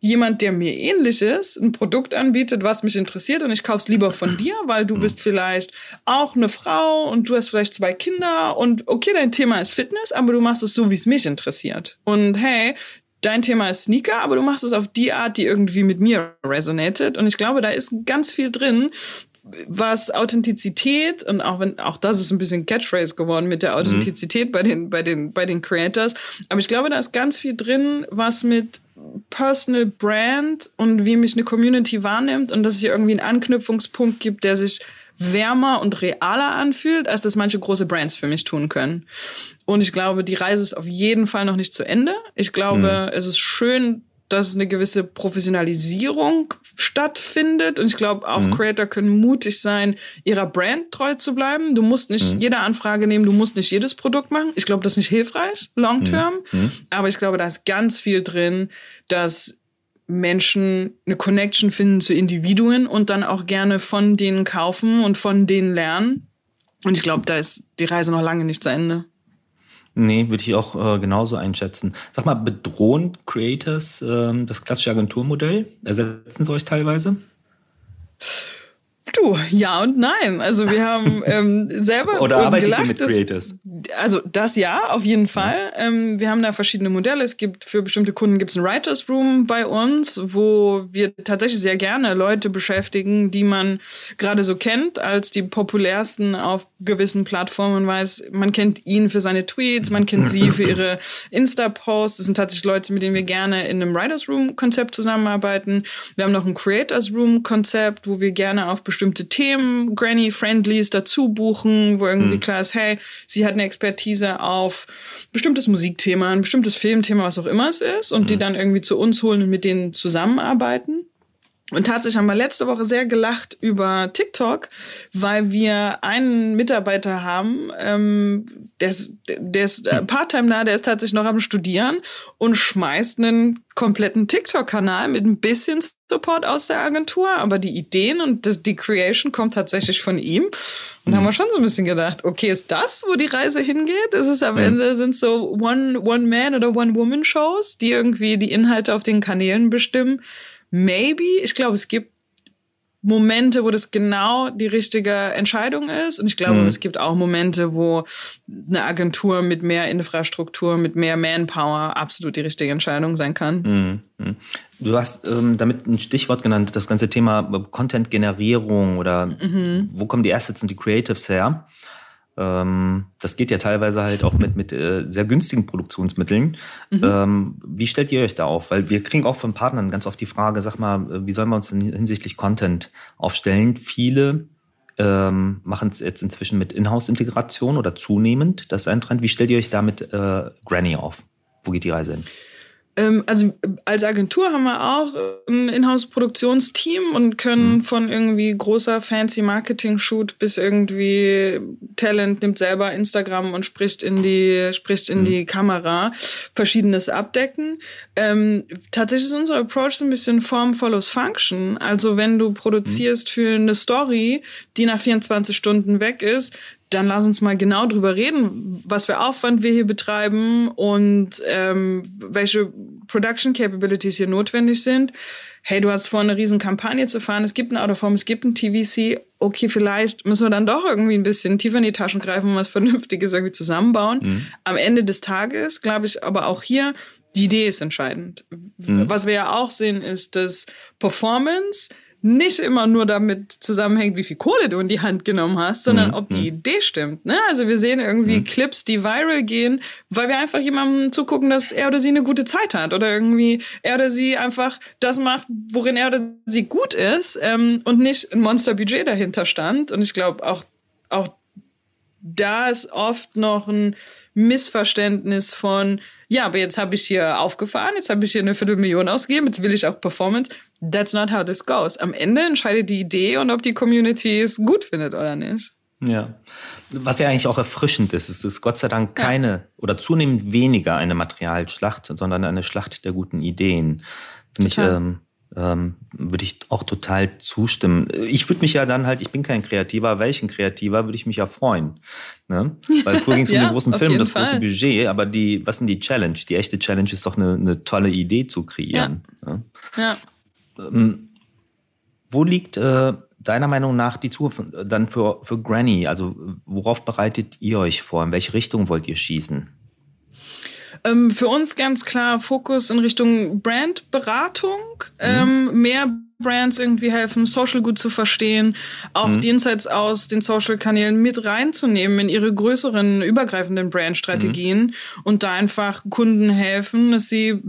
jemand, der mir ähnlich ist, ein Produkt anbietet, was mich interessiert und ich kauf's lieber von dir, weil du mhm. bist vielleicht auch eine Frau und du hast vielleicht zwei Kinder und okay, dein Thema ist Fitness, aber du machst es so, wie es mich interessiert. Und hey, dein Thema ist Sneaker, aber du machst es auf die Art, die irgendwie mit mir resonated. Und ich glaube, da ist ganz viel drin, was Authentizität und auch wenn auch das ist ein bisschen Catchphrase geworden mit der mhm. Authentizität mhm. bei den bei den bei den Creators, aber ich glaube, da ist ganz viel drin, was mit Personal Brand und wie mich eine Community wahrnimmt und dass es hier irgendwie einen Anknüpfungspunkt gibt, der sich wärmer und realer anfühlt, als das manche große Brands für mich tun können. Und ich glaube, die Reise ist auf jeden Fall noch nicht zu Ende. Ich glaube, mhm. es ist schön, dass eine gewisse Professionalisierung stattfindet. Und ich glaube, auch mhm. Creator können mutig sein, ihrer Brand treu zu bleiben. Du musst nicht mhm. jede Anfrage nehmen, du musst nicht jedes Produkt machen. Ich glaube, das ist nicht hilfreich, long term. Mhm. mhm. Aber ich glaube, da ist ganz viel drin, dass Menschen eine Connection finden zu Individuen und dann auch gerne von denen kaufen und von denen lernen. Und ich glaube, da ist die Reise noch lange nicht zu Ende. Nee, würde ich auch äh, genauso einschätzen. Sag mal, bedrohen Creators äh, das klassische Agenturmodell? Ersetzen sie euch teilweise? Du, ja und nein. Also wir haben ähm, selber Oder arbeitet gelacht, ihr mit Creators? Also das ja, auf jeden Fall. Ja. Ähm, wir haben da verschiedene Modelle. Es gibt für bestimmte Kunden gibt es ein Writers Room bei uns, wo wir tatsächlich sehr gerne Leute beschäftigen, die man gerade so kennt als die populärsten auf gewissen Plattformen. Man weiß, man kennt ihn für seine Tweets, man kennt sie für ihre Insta-Posts. Das sind tatsächlich Leute, mit denen wir gerne in einem Writers Room Konzept zusammenarbeiten. Wir haben noch ein Creators Room Konzept, wo wir gerne auf bestimmte bestimmte Themen, Granny-Friendlies dazu buchen, wo irgendwie mhm. klar ist, hey, sie hat eine Expertise auf bestimmtes Musikthema, ein bestimmtes Filmthema, was auch immer es ist, und mhm. die dann irgendwie zu uns holen und mit denen zusammenarbeiten. Und tatsächlich haben wir letzte Woche sehr gelacht über TikTok, weil wir einen Mitarbeiter haben, ähm, der ist, der ist äh, Part-Time da, der ist tatsächlich noch am Studieren und schmeißt einen kompletten TikTok-Kanal mit ein bisschen Support aus der Agentur, aber die Ideen und das, die Creation kommt tatsächlich von ihm. Und mhm. haben wir schon so ein bisschen gedacht, okay, ist das, wo die Reise hingeht? Ist es am mhm. Ende sind so One-Man- oder One-Woman-Shows, die irgendwie die Inhalte auf den Kanälen bestimmen? Maybe. Ich glaube, es gibt Momente, wo das genau die richtige Entscheidung ist. Und ich glaube, mhm. es gibt auch Momente, wo eine Agentur mit mehr Infrastruktur, mit mehr Manpower absolut die richtige Entscheidung sein kann. Mhm. mhm. Du hast ähm, damit ein Stichwort genannt, das ganze Thema Content-Generierung oder mhm. wo kommen die Assets und die Creatives her? Ähm, das geht ja teilweise halt auch mit, mit äh, sehr günstigen Produktionsmitteln. Mhm. Ähm, wie stellt ihr euch da auf? Weil wir kriegen auch von Partnern ganz oft die Frage, sag mal, äh, wie sollen wir uns denn hinsichtlich Content aufstellen? Viele ähm, machen es jetzt inzwischen mit Inhouse-Integration oder zunehmend. Das ist ein Trend. Wie stellt ihr euch da mit äh, Granny auf? Wo geht die Reise hin? Ähm, also als Agentur haben wir auch ein Inhouse-Produktionsteam und können mhm. von irgendwie großer fancy Marketing-Shoot bis irgendwie Talent nimmt selber Instagram und spricht in die spricht in mhm. die Kamera verschiedenes abdecken. Ähm, tatsächlich ist unser Approach so ein bisschen Form follows Function. Also wenn du produzierst mhm. für eine Story, die nach 24 Stunden weg ist, dann lass uns mal genau drüber reden, was für Aufwand wir hier betreiben und ähm, welche Production Capabilities hier notwendig sind. Hey, du hast vor, eine riesen Kampagne zu fahren, es gibt eine Autoform, es gibt ein TVC, okay, vielleicht müssen wir dann doch irgendwie ein bisschen tiefer in die Taschen greifen und was Vernünftiges irgendwie zusammenbauen. Mhm. Am Ende des Tages, glaube ich, aber auch hier, die Idee ist entscheidend. Mhm. Was wir ja auch sehen, ist, dass Performance nicht immer nur damit zusammenhängt, wie viel Kohle du in die Hand genommen hast, sondern mhm. ob die mhm. Idee stimmt. Ne? Also wir sehen irgendwie mhm. Clips, die viral gehen, weil wir einfach jemandem zugucken, dass er oder sie eine gute Zeit hat oder irgendwie er oder sie einfach das macht, worin er oder sie gut ist ähm, und nicht ein Monsterbudget dahinter stand. Und ich glaube auch auch da ist oft noch ein Missverständnis von ja, aber jetzt habe ich hier aufgefahren, jetzt habe ich hier eine Viertelmillion ausgegeben, jetzt will ich auch Performance. That's not how this goes. Am Ende entscheidet die Idee und ob die Community es gut findet oder nicht. Ja, was ja eigentlich auch erfrischend ist, ist, ist Gott sei Dank keine ja. oder zunehmend weniger eine Materialschlacht, sondern eine Schlacht der guten Ideen. Finde ich ähm, ähm, würde ich auch total zustimmen. Ich würde mich ja dann halt, ich bin kein Kreativer, welchen Kreativer würde ich mich ja freuen. Ne? Weil früher ging es ja, um den großen Film, das Fall. große Budget, aber die, was sind die Challenge? Die echte Challenge ist doch eine, eine tolle Idee zu kreieren. Ja. Ne? ja. Ähm, wo liegt äh, deiner Meinung nach die Zukunft dann für, für Granny? Also worauf bereitet ihr euch vor? In welche Richtung wollt ihr schießen? Ähm, für uns ganz klar Fokus in Richtung Brandberatung, mhm. ähm, mehr Brands irgendwie helfen, Social gut zu verstehen, auch mhm. die Insights aus den Social-Kanälen mit reinzunehmen in ihre größeren, übergreifenden Brandstrategien mhm. und da einfach Kunden helfen, dass sie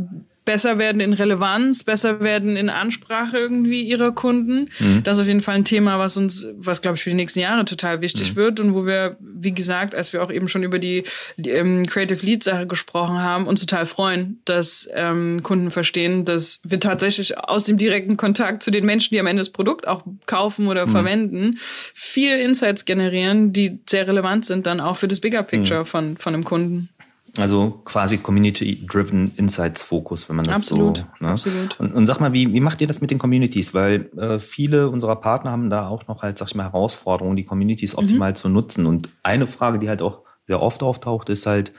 besser werden in Relevanz, besser werden in Ansprache irgendwie ihrer Kunden. Mhm. Das ist auf jeden Fall ein Thema, was uns, was glaube ich für die nächsten Jahre total wichtig mhm. wird und wo wir, wie gesagt, als wir auch eben schon über die, die ähm, Creative Lead Sache gesprochen haben, uns total freuen, dass ähm, Kunden verstehen, dass wir tatsächlich aus dem direkten Kontakt zu den Menschen, die am Ende das Produkt auch kaufen oder mhm. verwenden, viel Insights generieren, die sehr relevant sind dann auch für das Bigger Picture mhm. von, von einem Kunden. Also quasi Community-Driven Insights-Fokus, wenn man das absolut, so. Ne? Absolut. Und, und sag mal, wie, wie macht ihr das mit den Communities? Weil äh, viele unserer Partner haben da auch noch halt, sag ich mal, Herausforderungen, die Communities mhm. optimal zu nutzen. Und eine Frage, die halt auch sehr oft auftaucht, ist halt,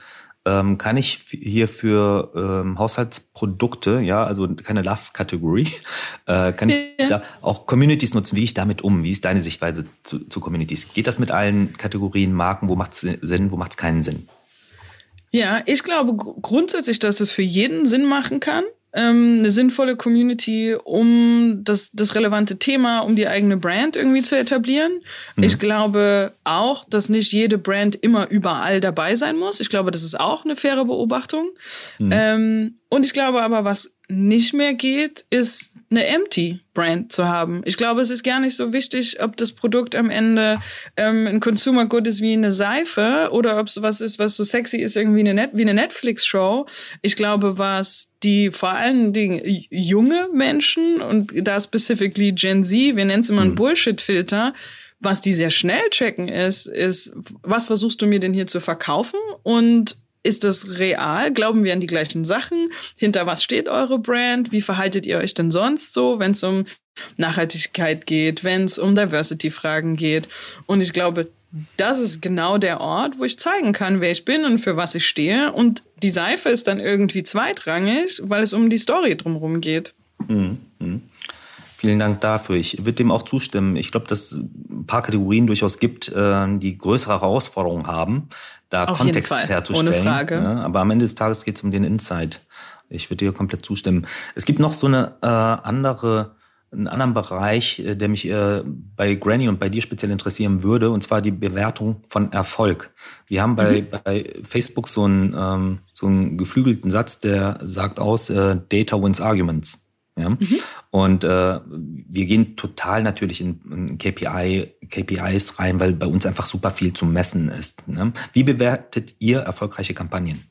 ähm, kann ich hier für ähm, Haushaltsprodukte, ja, also keine Love-Kategorie, äh, kann ich ja. da auch Communities nutzen? Wie gehe ich damit um? Wie ist deine Sichtweise zu, zu Communities? Geht das mit allen Kategorien, Marken? Wo macht es Sinn, wo macht es keinen Sinn? Ja, ich glaube grundsätzlich, dass das für jeden Sinn machen kann. Ähm, eine sinnvolle Community, um das, das relevante Thema, um die eigene Brand irgendwie zu etablieren. Mhm. Ich glaube auch, dass nicht jede Brand immer überall dabei sein muss. Ich glaube, das ist auch eine faire Beobachtung. Mhm. Ähm, und ich glaube aber, was nicht mehr geht, ist eine Empty Brand zu haben. Ich glaube, es ist gar nicht so wichtig, ob das Produkt am Ende ähm, ein Consumer Good ist wie eine Seife oder ob es was ist, was so sexy ist, irgendwie eine Net wie eine Netflix Show. Ich glaube, was die vor allen Dingen junge Menschen und da specifically Gen Z, wir nennen es immer einen mhm. Bullshit Filter, was die sehr schnell checken ist, ist, was versuchst du mir denn hier zu verkaufen und ist das real? Glauben wir an die gleichen Sachen? Hinter was steht eure Brand? Wie verhaltet ihr euch denn sonst so, wenn es um Nachhaltigkeit geht, wenn es um Diversity-Fragen geht? Und ich glaube, das ist genau der Ort, wo ich zeigen kann, wer ich bin und für was ich stehe. Und die Seife ist dann irgendwie zweitrangig, weil es um die Story drumherum geht. Mhm. mhm. Vielen Dank dafür. Ich würde dem auch zustimmen. Ich glaube, dass es ein paar Kategorien durchaus gibt, äh, die größere Herausforderungen haben, da Auf Kontext herzustellen. Ohne Frage. Ja, aber am Ende des Tages geht es um den Insight. Ich würde dir komplett zustimmen. Es gibt noch so eine äh, andere, einen anderen Bereich, äh, der mich äh, bei Granny und bei dir speziell interessieren würde, und zwar die Bewertung von Erfolg. Wir haben bei, mhm. bei Facebook so einen, ähm, so einen geflügelten Satz, der sagt aus, äh, Data wins Arguments. Ja? Mhm. Und äh, wir gehen total natürlich in, in KPI, KPIs rein, weil bei uns einfach super viel zu messen ist. Ne? Wie bewertet ihr erfolgreiche Kampagnen?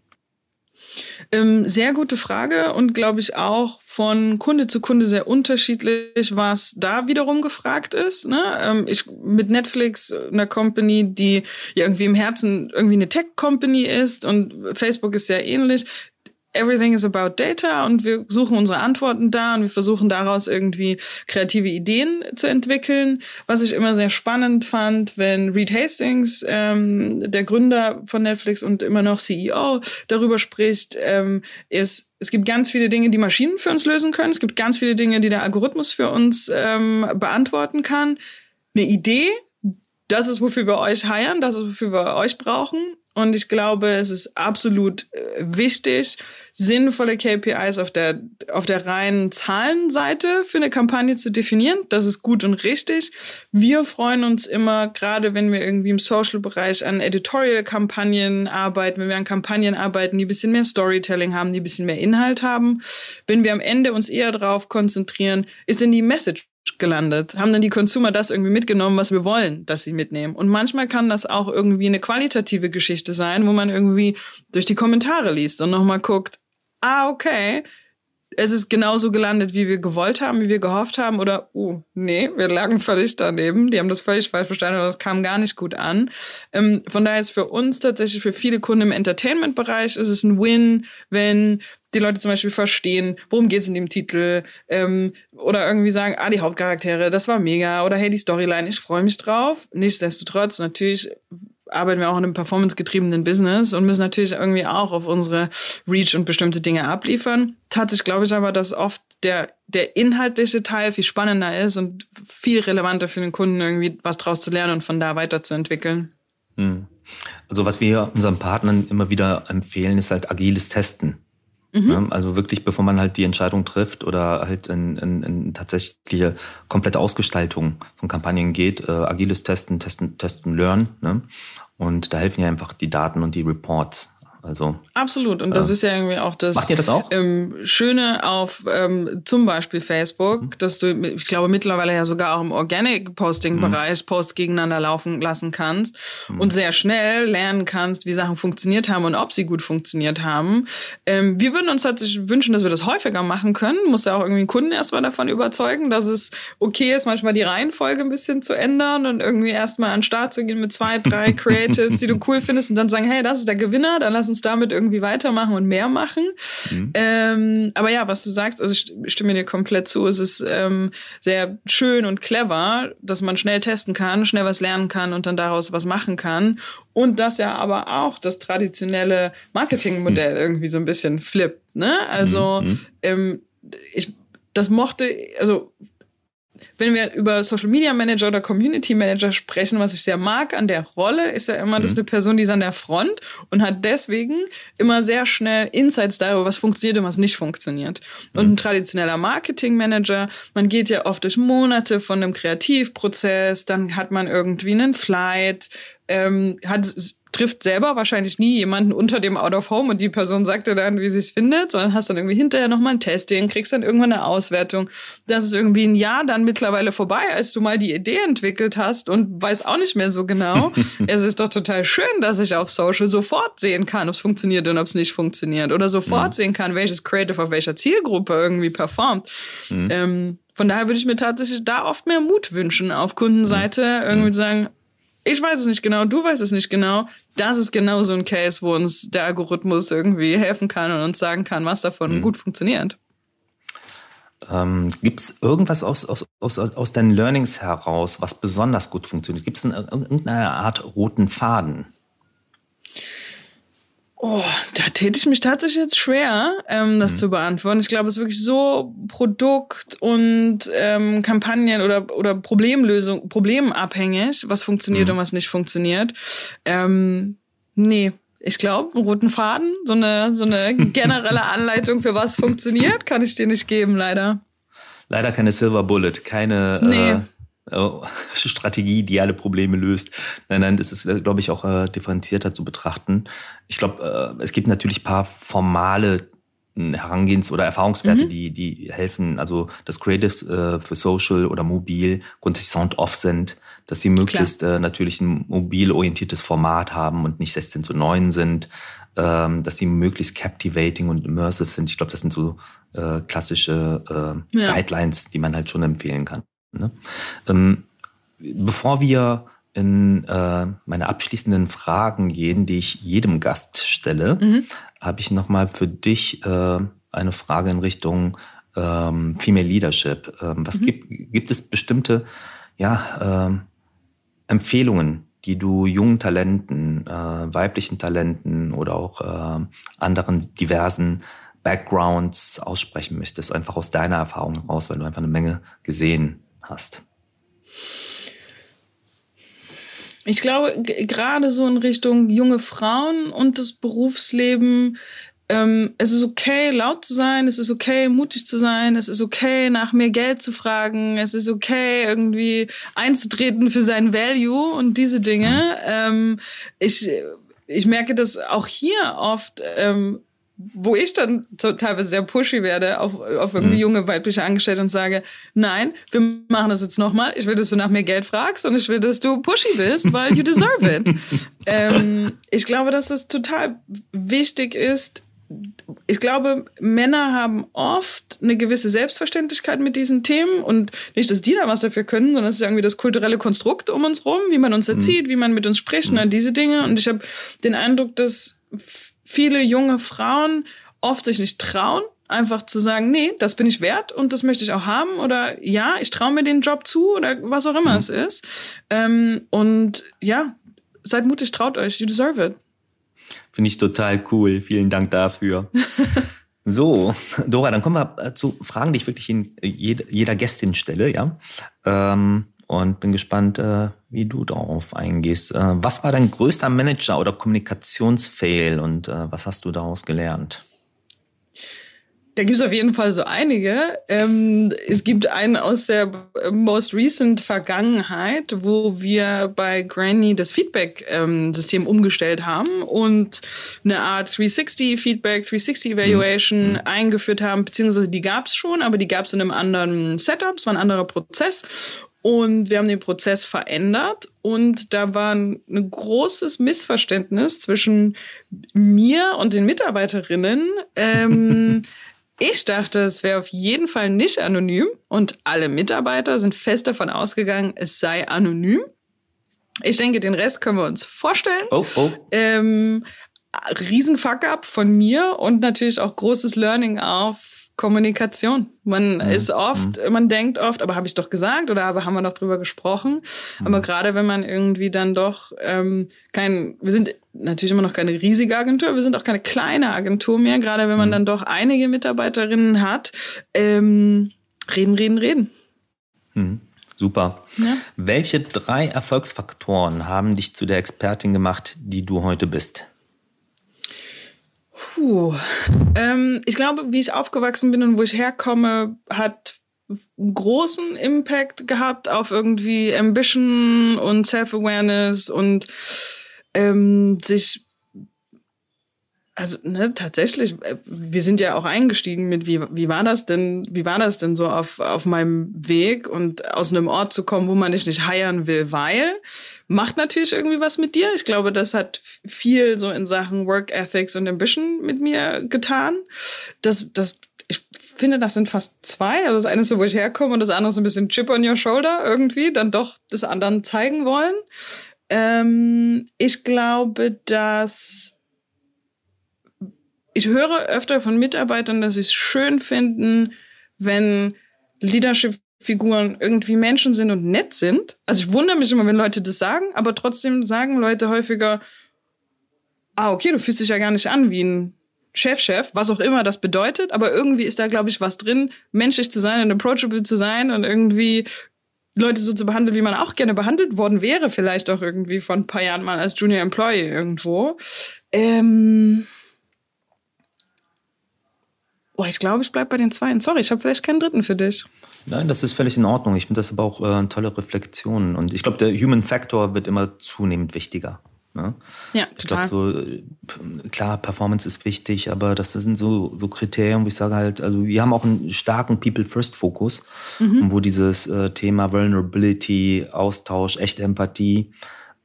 Ähm, sehr gute Frage und glaube ich auch von Kunde zu Kunde sehr unterschiedlich, was da wiederum gefragt ist. Ne? Ähm, ich mit Netflix, einer Company, die ja irgendwie im Herzen irgendwie eine Tech-Company ist und Facebook ist sehr ähnlich, Everything is about data und wir suchen unsere Antworten da und wir versuchen daraus irgendwie kreative Ideen zu entwickeln. Was ich immer sehr spannend fand, wenn Reed Hastings, ähm, der Gründer von Netflix und immer noch CEO, darüber spricht, ähm, ist, es gibt ganz viele Dinge, die Maschinen für uns lösen können. Es gibt ganz viele Dinge, die der Algorithmus für uns ähm, beantworten kann. Eine Idee, das ist, wofür wir euch heiern, das ist, wofür wir euch brauchen. Und ich glaube, es ist absolut äh, wichtig, sinnvolle KPIs auf der, auf der reinen Zahlenseite für eine Kampagne zu definieren. Das ist gut und richtig. Wir freuen uns immer, gerade wenn wir irgendwie im Social-Bereich an Editorial-Kampagnen arbeiten, wenn wir an Kampagnen arbeiten, die ein bisschen mehr Storytelling haben, die ein bisschen mehr Inhalt haben, wenn wir am Ende uns eher darauf konzentrieren, ist denn die Message gelandet? Haben dann die Consumer das irgendwie mitgenommen, was wir wollen, dass sie mitnehmen? Und manchmal kann das auch irgendwie eine qualitative Geschichte sein, wo man irgendwie durch die Kommentare liest und nochmal guckt, ah, okay, es ist genauso gelandet, wie wir gewollt haben, wie wir gehofft haben, oder, oh, nee, wir lagen völlig daneben. Die haben das völlig falsch verstanden, aber das kam gar nicht gut an. Ähm, von daher ist für uns tatsächlich, für viele Kunden im Entertainment-Bereich, ist es ein Win, wenn die Leute zum Beispiel verstehen, worum geht es in dem Titel, ähm, oder irgendwie sagen, ah, die Hauptcharaktere, das war mega, oder hey, die Storyline, ich freue mich drauf. Nichtsdestotrotz, natürlich arbeiten wir auch in einem performancegetriebenen Business und müssen natürlich irgendwie auch auf unsere Reach und bestimmte Dinge abliefern. Tatsächlich glaube ich aber, dass oft der, der inhaltliche Teil viel spannender ist und viel relevanter für den Kunden irgendwie was draus zu lernen und von da weiterzuentwickeln. Hm. Also was wir unseren Partnern immer wieder empfehlen, ist halt agiles Testen. Mhm. Also wirklich, bevor man halt die Entscheidung trifft oder halt in, in, in tatsächliche komplette Ausgestaltung von Kampagnen geht, äh, agiles Testen, Testen, Testen, Learn. Ne? Und da helfen ja einfach die Daten und die Reports. Also absolut. Und das äh, ist ja irgendwie auch das, macht ihr das auch? Ähm, Schöne auf ähm, zum Beispiel Facebook, mhm. dass du, ich glaube mittlerweile ja sogar auch im Organic Posting Bereich mhm. Posts gegeneinander laufen lassen kannst mhm. und sehr schnell lernen kannst, wie Sachen funktioniert haben und ob sie gut funktioniert haben. Ähm, wir würden uns tatsächlich wünschen, dass wir das häufiger machen können. Muss ja auch irgendwie Kunden erstmal davon überzeugen, dass es okay ist, manchmal die Reihenfolge ein bisschen zu ändern und irgendwie erstmal an den Start zu gehen mit zwei, drei Creatives, die du cool findest und dann sagen, hey, das ist der Gewinner, dann lass uns damit irgendwie weitermachen und mehr machen. Mhm. Ähm, aber ja, was du sagst, also ich stimme dir komplett zu. Es ist ähm, sehr schön und clever, dass man schnell testen kann, schnell was lernen kann und dann daraus was machen kann. Und dass ja aber auch das traditionelle Marketingmodell mhm. irgendwie so ein bisschen flippt. Ne? Also mhm. ähm, ich das mochte, also wenn wir über Social Media Manager oder Community Manager sprechen, was ich sehr mag an der Rolle, ist ja immer, mhm. das ist eine Person, die ist an der Front und hat deswegen immer sehr schnell Insights darüber, was funktioniert und was nicht funktioniert. Mhm. Und ein traditioneller Marketing Manager, man geht ja oft durch Monate von einem Kreativprozess, dann hat man irgendwie einen Flight, ähm, hat trifft selber wahrscheinlich nie jemanden unter dem Out of Home und die Person sagt dir dann, wie sie es findet, sondern hast dann irgendwie hinterher nochmal ein Testing, kriegst dann irgendwann eine Auswertung. Das ist irgendwie ein Jahr dann mittlerweile vorbei, als du mal die Idee entwickelt hast und weiß auch nicht mehr so genau. es ist doch total schön, dass ich auf Social sofort sehen kann, ob es funktioniert und ob es nicht funktioniert oder sofort mhm. sehen kann, welches Creative auf welcher Zielgruppe irgendwie performt. Mhm. Ähm, von daher würde ich mir tatsächlich da oft mehr Mut wünschen, auf Kundenseite mhm. irgendwie mhm. sagen, ich weiß es nicht genau, du weißt es nicht genau. Das ist genau so ein Case, wo uns der Algorithmus irgendwie helfen kann und uns sagen kann, was davon mhm. gut funktioniert. Ähm, Gibt es irgendwas aus, aus, aus, aus deinen Learnings heraus, was besonders gut funktioniert? Gibt es irgendeine Art roten Faden? Oh, da täte ich mich tatsächlich jetzt schwer, ähm, das mhm. zu beantworten. Ich glaube, es ist wirklich so Produkt- und ähm, Kampagnen- oder, oder Problemlösung, problemabhängig, was funktioniert mhm. und was nicht funktioniert. Ähm, nee, ich glaube, einen roten Faden, so eine, so eine generelle Anleitung für was funktioniert, kann ich dir nicht geben, leider. Leider keine Silver Bullet, keine nee. äh, äh, Strategie, die alle Probleme löst. Nein, nein, das ist, äh, glaube ich, auch äh, differenzierter zu betrachten. Ich glaube, äh, es gibt natürlich paar formale hm, Herangehens- oder Erfahrungswerte, mhm. die, die helfen, also dass Creatives äh, für Social oder Mobil grundsätzlich Sound-off sind, dass sie möglichst äh, natürlich ein mobil orientiertes Format haben und nicht 16 zu 9 sind, ähm, dass sie möglichst captivating und immersive sind. Ich glaube, das sind so äh, klassische äh, ja. Guidelines, die man halt schon empfehlen kann. Ne? Ähm, bevor wir in äh, meine abschließenden Fragen gehen, die ich jedem Gast stelle, mhm. habe ich nochmal für dich äh, eine Frage in Richtung ähm, Female Leadership. Ähm, was mhm. gibt, gibt es bestimmte ja, äh, Empfehlungen, die du jungen Talenten, äh, weiblichen Talenten oder auch äh, anderen diversen Backgrounds aussprechen möchtest, einfach aus deiner Erfahrung heraus, weil du einfach eine Menge gesehen hast? Ich glaube, gerade so in Richtung junge Frauen und das Berufsleben, ähm, es ist okay, laut zu sein, es ist okay, mutig zu sein, es ist okay, nach mehr Geld zu fragen, es ist okay, irgendwie einzutreten für sein Value und diese Dinge. Ähm, ich, ich merke das auch hier oft. Ähm, wo ich dann teilweise sehr pushy werde auf, auf irgendwie mhm. junge weibliche Angestellte und sage, nein, wir machen das jetzt nochmal. Ich will, dass du nach mehr Geld fragst und ich will, dass du pushy bist, weil you deserve it. ähm, ich glaube, dass das total wichtig ist. Ich glaube, Männer haben oft eine gewisse Selbstverständlichkeit mit diesen Themen und nicht, dass die da was dafür können, sondern es ist irgendwie das kulturelle Konstrukt um uns rum, wie man uns erzieht, mhm. wie man mit uns spricht und all diese Dinge. Und ich habe den Eindruck, dass viele junge Frauen oft sich nicht trauen, einfach zu sagen, nee, das bin ich wert und das möchte ich auch haben oder ja, ich traue mir den Job zu oder was auch immer mhm. es ist. Ähm, und ja, seid mutig, traut euch, you deserve it. Finde ich total cool. Vielen Dank dafür. so, Dora, dann kommen wir äh, zu Fragen, die ich wirklich in jeder, jeder Gästin stelle, ja. Ähm, und bin gespannt, äh, wie du darauf eingehst. Äh, was war dein größter Manager- oder Kommunikationsfail und äh, was hast du daraus gelernt? Da gibt es auf jeden Fall so einige. Ähm, es gibt einen aus der most recent Vergangenheit, wo wir bei Granny das Feedback-System ähm, umgestellt haben und eine Art 360 Feedback, 360 Evaluation mhm. eingeführt haben, beziehungsweise die gab es schon, aber die gab es in einem anderen Setup, es war ein anderer Prozess. Und wir haben den Prozess verändert und da war ein großes Missverständnis zwischen mir und den Mitarbeiterinnen. Ähm, ich dachte, es wäre auf jeden Fall nicht anonym und alle Mitarbeiter sind fest davon ausgegangen, es sei anonym. Ich denke, den Rest können wir uns vorstellen. Oh, oh. Ähm, Riesenfuck-up von mir und natürlich auch großes Learning auf Kommunikation. Man mhm. ist oft, mhm. man denkt oft, aber habe ich doch gesagt oder aber haben wir noch drüber gesprochen. Mhm. Aber gerade wenn man irgendwie dann doch ähm, kein, wir sind natürlich immer noch keine riesige Agentur, wir sind auch keine kleine Agentur mehr. Gerade wenn man mhm. dann doch einige Mitarbeiterinnen hat, ähm, reden, reden, reden. Mhm. Super. Ja. Welche drei Erfolgsfaktoren haben dich zu der Expertin gemacht, die du heute bist? Puh. Ähm, ich glaube, wie ich aufgewachsen bin und wo ich herkomme, hat einen großen Impact gehabt auf irgendwie Ambition und Self-Awareness und ähm, sich also ne, tatsächlich, äh, wir sind ja auch eingestiegen mit, wie, wie war das denn, wie war das denn so auf, auf meinem Weg und aus einem Ort zu kommen, wo man dich nicht heiern will, weil macht natürlich irgendwie was mit dir. Ich glaube, das hat viel so in Sachen Work Ethics und Ambition mit mir getan. Das, das, ich finde, das sind fast zwei. Also das eine ist so, wo ich herkomme und das andere so ein bisschen Chip on your shoulder irgendwie, dann doch des anderen zeigen wollen. Ähm, ich glaube, dass ich höre öfter von Mitarbeitern, dass sie es schön finden, wenn Leadership-Figuren irgendwie Menschen sind und nett sind. Also ich wundere mich immer, wenn Leute das sagen, aber trotzdem sagen Leute häufiger, ah, okay, du fühlst dich ja gar nicht an wie ein Chef-Chef, -Chef, was auch immer das bedeutet, aber irgendwie ist da, glaube ich, was drin, menschlich zu sein und approachable zu sein und irgendwie Leute so zu behandeln, wie man auch gerne behandelt worden wäre, vielleicht auch irgendwie von ein paar Jahren mal als Junior Employee irgendwo. Ähm Boah, ich glaube, ich bleibe bei den Zweien. Sorry, ich habe vielleicht keinen dritten für dich. Nein, das ist völlig in Ordnung. Ich finde das aber auch äh, eine tolle Reflexion. Und ich glaube, der Human Factor wird immer zunehmend wichtiger. Ne? Ja, total. Ich glaube, so, äh, klar, Performance ist wichtig, aber das sind so, so Kriterien, wo ich sage halt, also wir haben auch einen starken People-First-Fokus, mhm. wo dieses äh, Thema Vulnerability, Austausch, echte Empathie,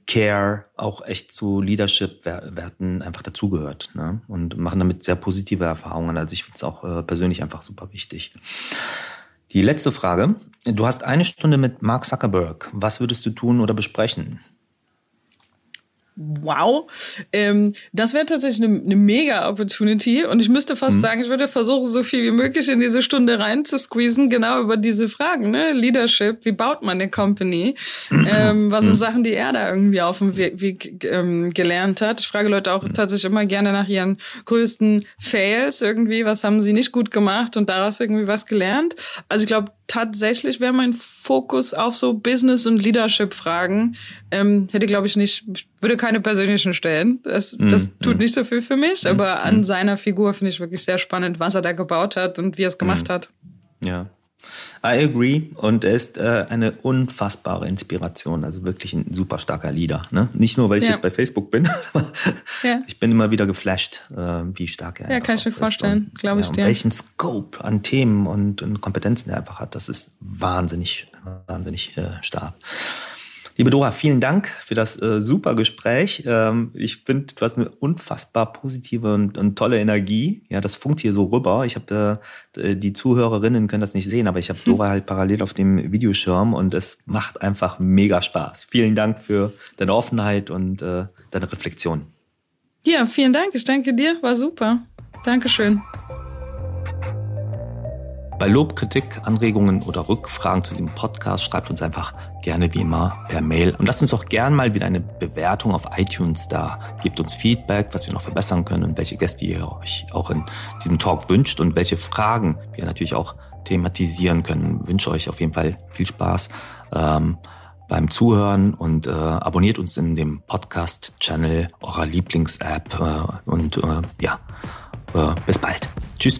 Care auch echt zu Leadership-Werten einfach dazugehört ne? und machen damit sehr positive Erfahrungen. Also ich finde es auch äh, persönlich einfach super wichtig. Die letzte Frage. Du hast eine Stunde mit Mark Zuckerberg. Was würdest du tun oder besprechen? Wow. Ähm, das wäre tatsächlich eine, eine mega Opportunity und ich müsste fast mhm. sagen, ich würde versuchen, so viel wie möglich in diese Stunde rein zu squeezen, genau über diese Fragen, ne? Leadership, wie baut man eine Company? ähm, was sind mhm. Sachen, die er da irgendwie auf dem Weg, Weg ähm, gelernt hat? Ich frage Leute auch mhm. tatsächlich immer gerne nach ihren größten Fails irgendwie, was haben sie nicht gut gemacht und daraus irgendwie was gelernt. Also ich glaube, tatsächlich wäre mein Fokus auf so Business- und Leadership-Fragen. Ähm, hätte, glaube ich, nicht, würde keine persönlichen stellen. Das, mm, das tut mm. nicht so viel für mich, mm, aber an seiner Figur finde ich wirklich sehr spannend, was er da gebaut hat und wie er es gemacht hat. Ja, I agree. Und er ist äh, eine unfassbare Inspiration. Also wirklich ein super starker Leader. Ne? Nicht nur, weil ich ja. jetzt bei Facebook bin, ja. ich bin immer wieder geflasht, äh, wie stark er ist. Ja, kann ich mir vorstellen, glaube ich ja, dir. Welchen Scope an Themen und, und, Kompetenzen er einfach hat, das ist wahnsinnig, wahnsinnig äh, stark. Liebe Dora, vielen Dank für das äh, super Gespräch. Ähm, ich finde, du hast eine unfassbar positive und, und, tolle Energie. Ja, das funkt hier so rüber. Ich habe äh, die Zuhörerinnen können das nicht sehen, aber ich habe hm. Dora halt parallel auf dem Videoschirm und es macht einfach mega Spaß. Vielen Dank für deine Offenheit und äh, deine Reflexion. Ja, vielen Dank. Ich danke dir. War super. Dankeschön. Bei Lob, Kritik, Anregungen oder Rückfragen zu diesem Podcast schreibt uns einfach gerne wie immer per Mail und lasst uns auch gerne mal wieder eine Bewertung auf iTunes da. Gebt uns Feedback, was wir noch verbessern können und welche Gäste ihr euch auch in diesem Talk wünscht und welche Fragen wir natürlich auch thematisieren können. Ich wünsche euch auf jeden Fall viel Spaß ähm, beim Zuhören und äh, abonniert uns in dem Podcast-Channel eurer Lieblings-App äh, und äh, ja, äh, bis bald. Tschüss.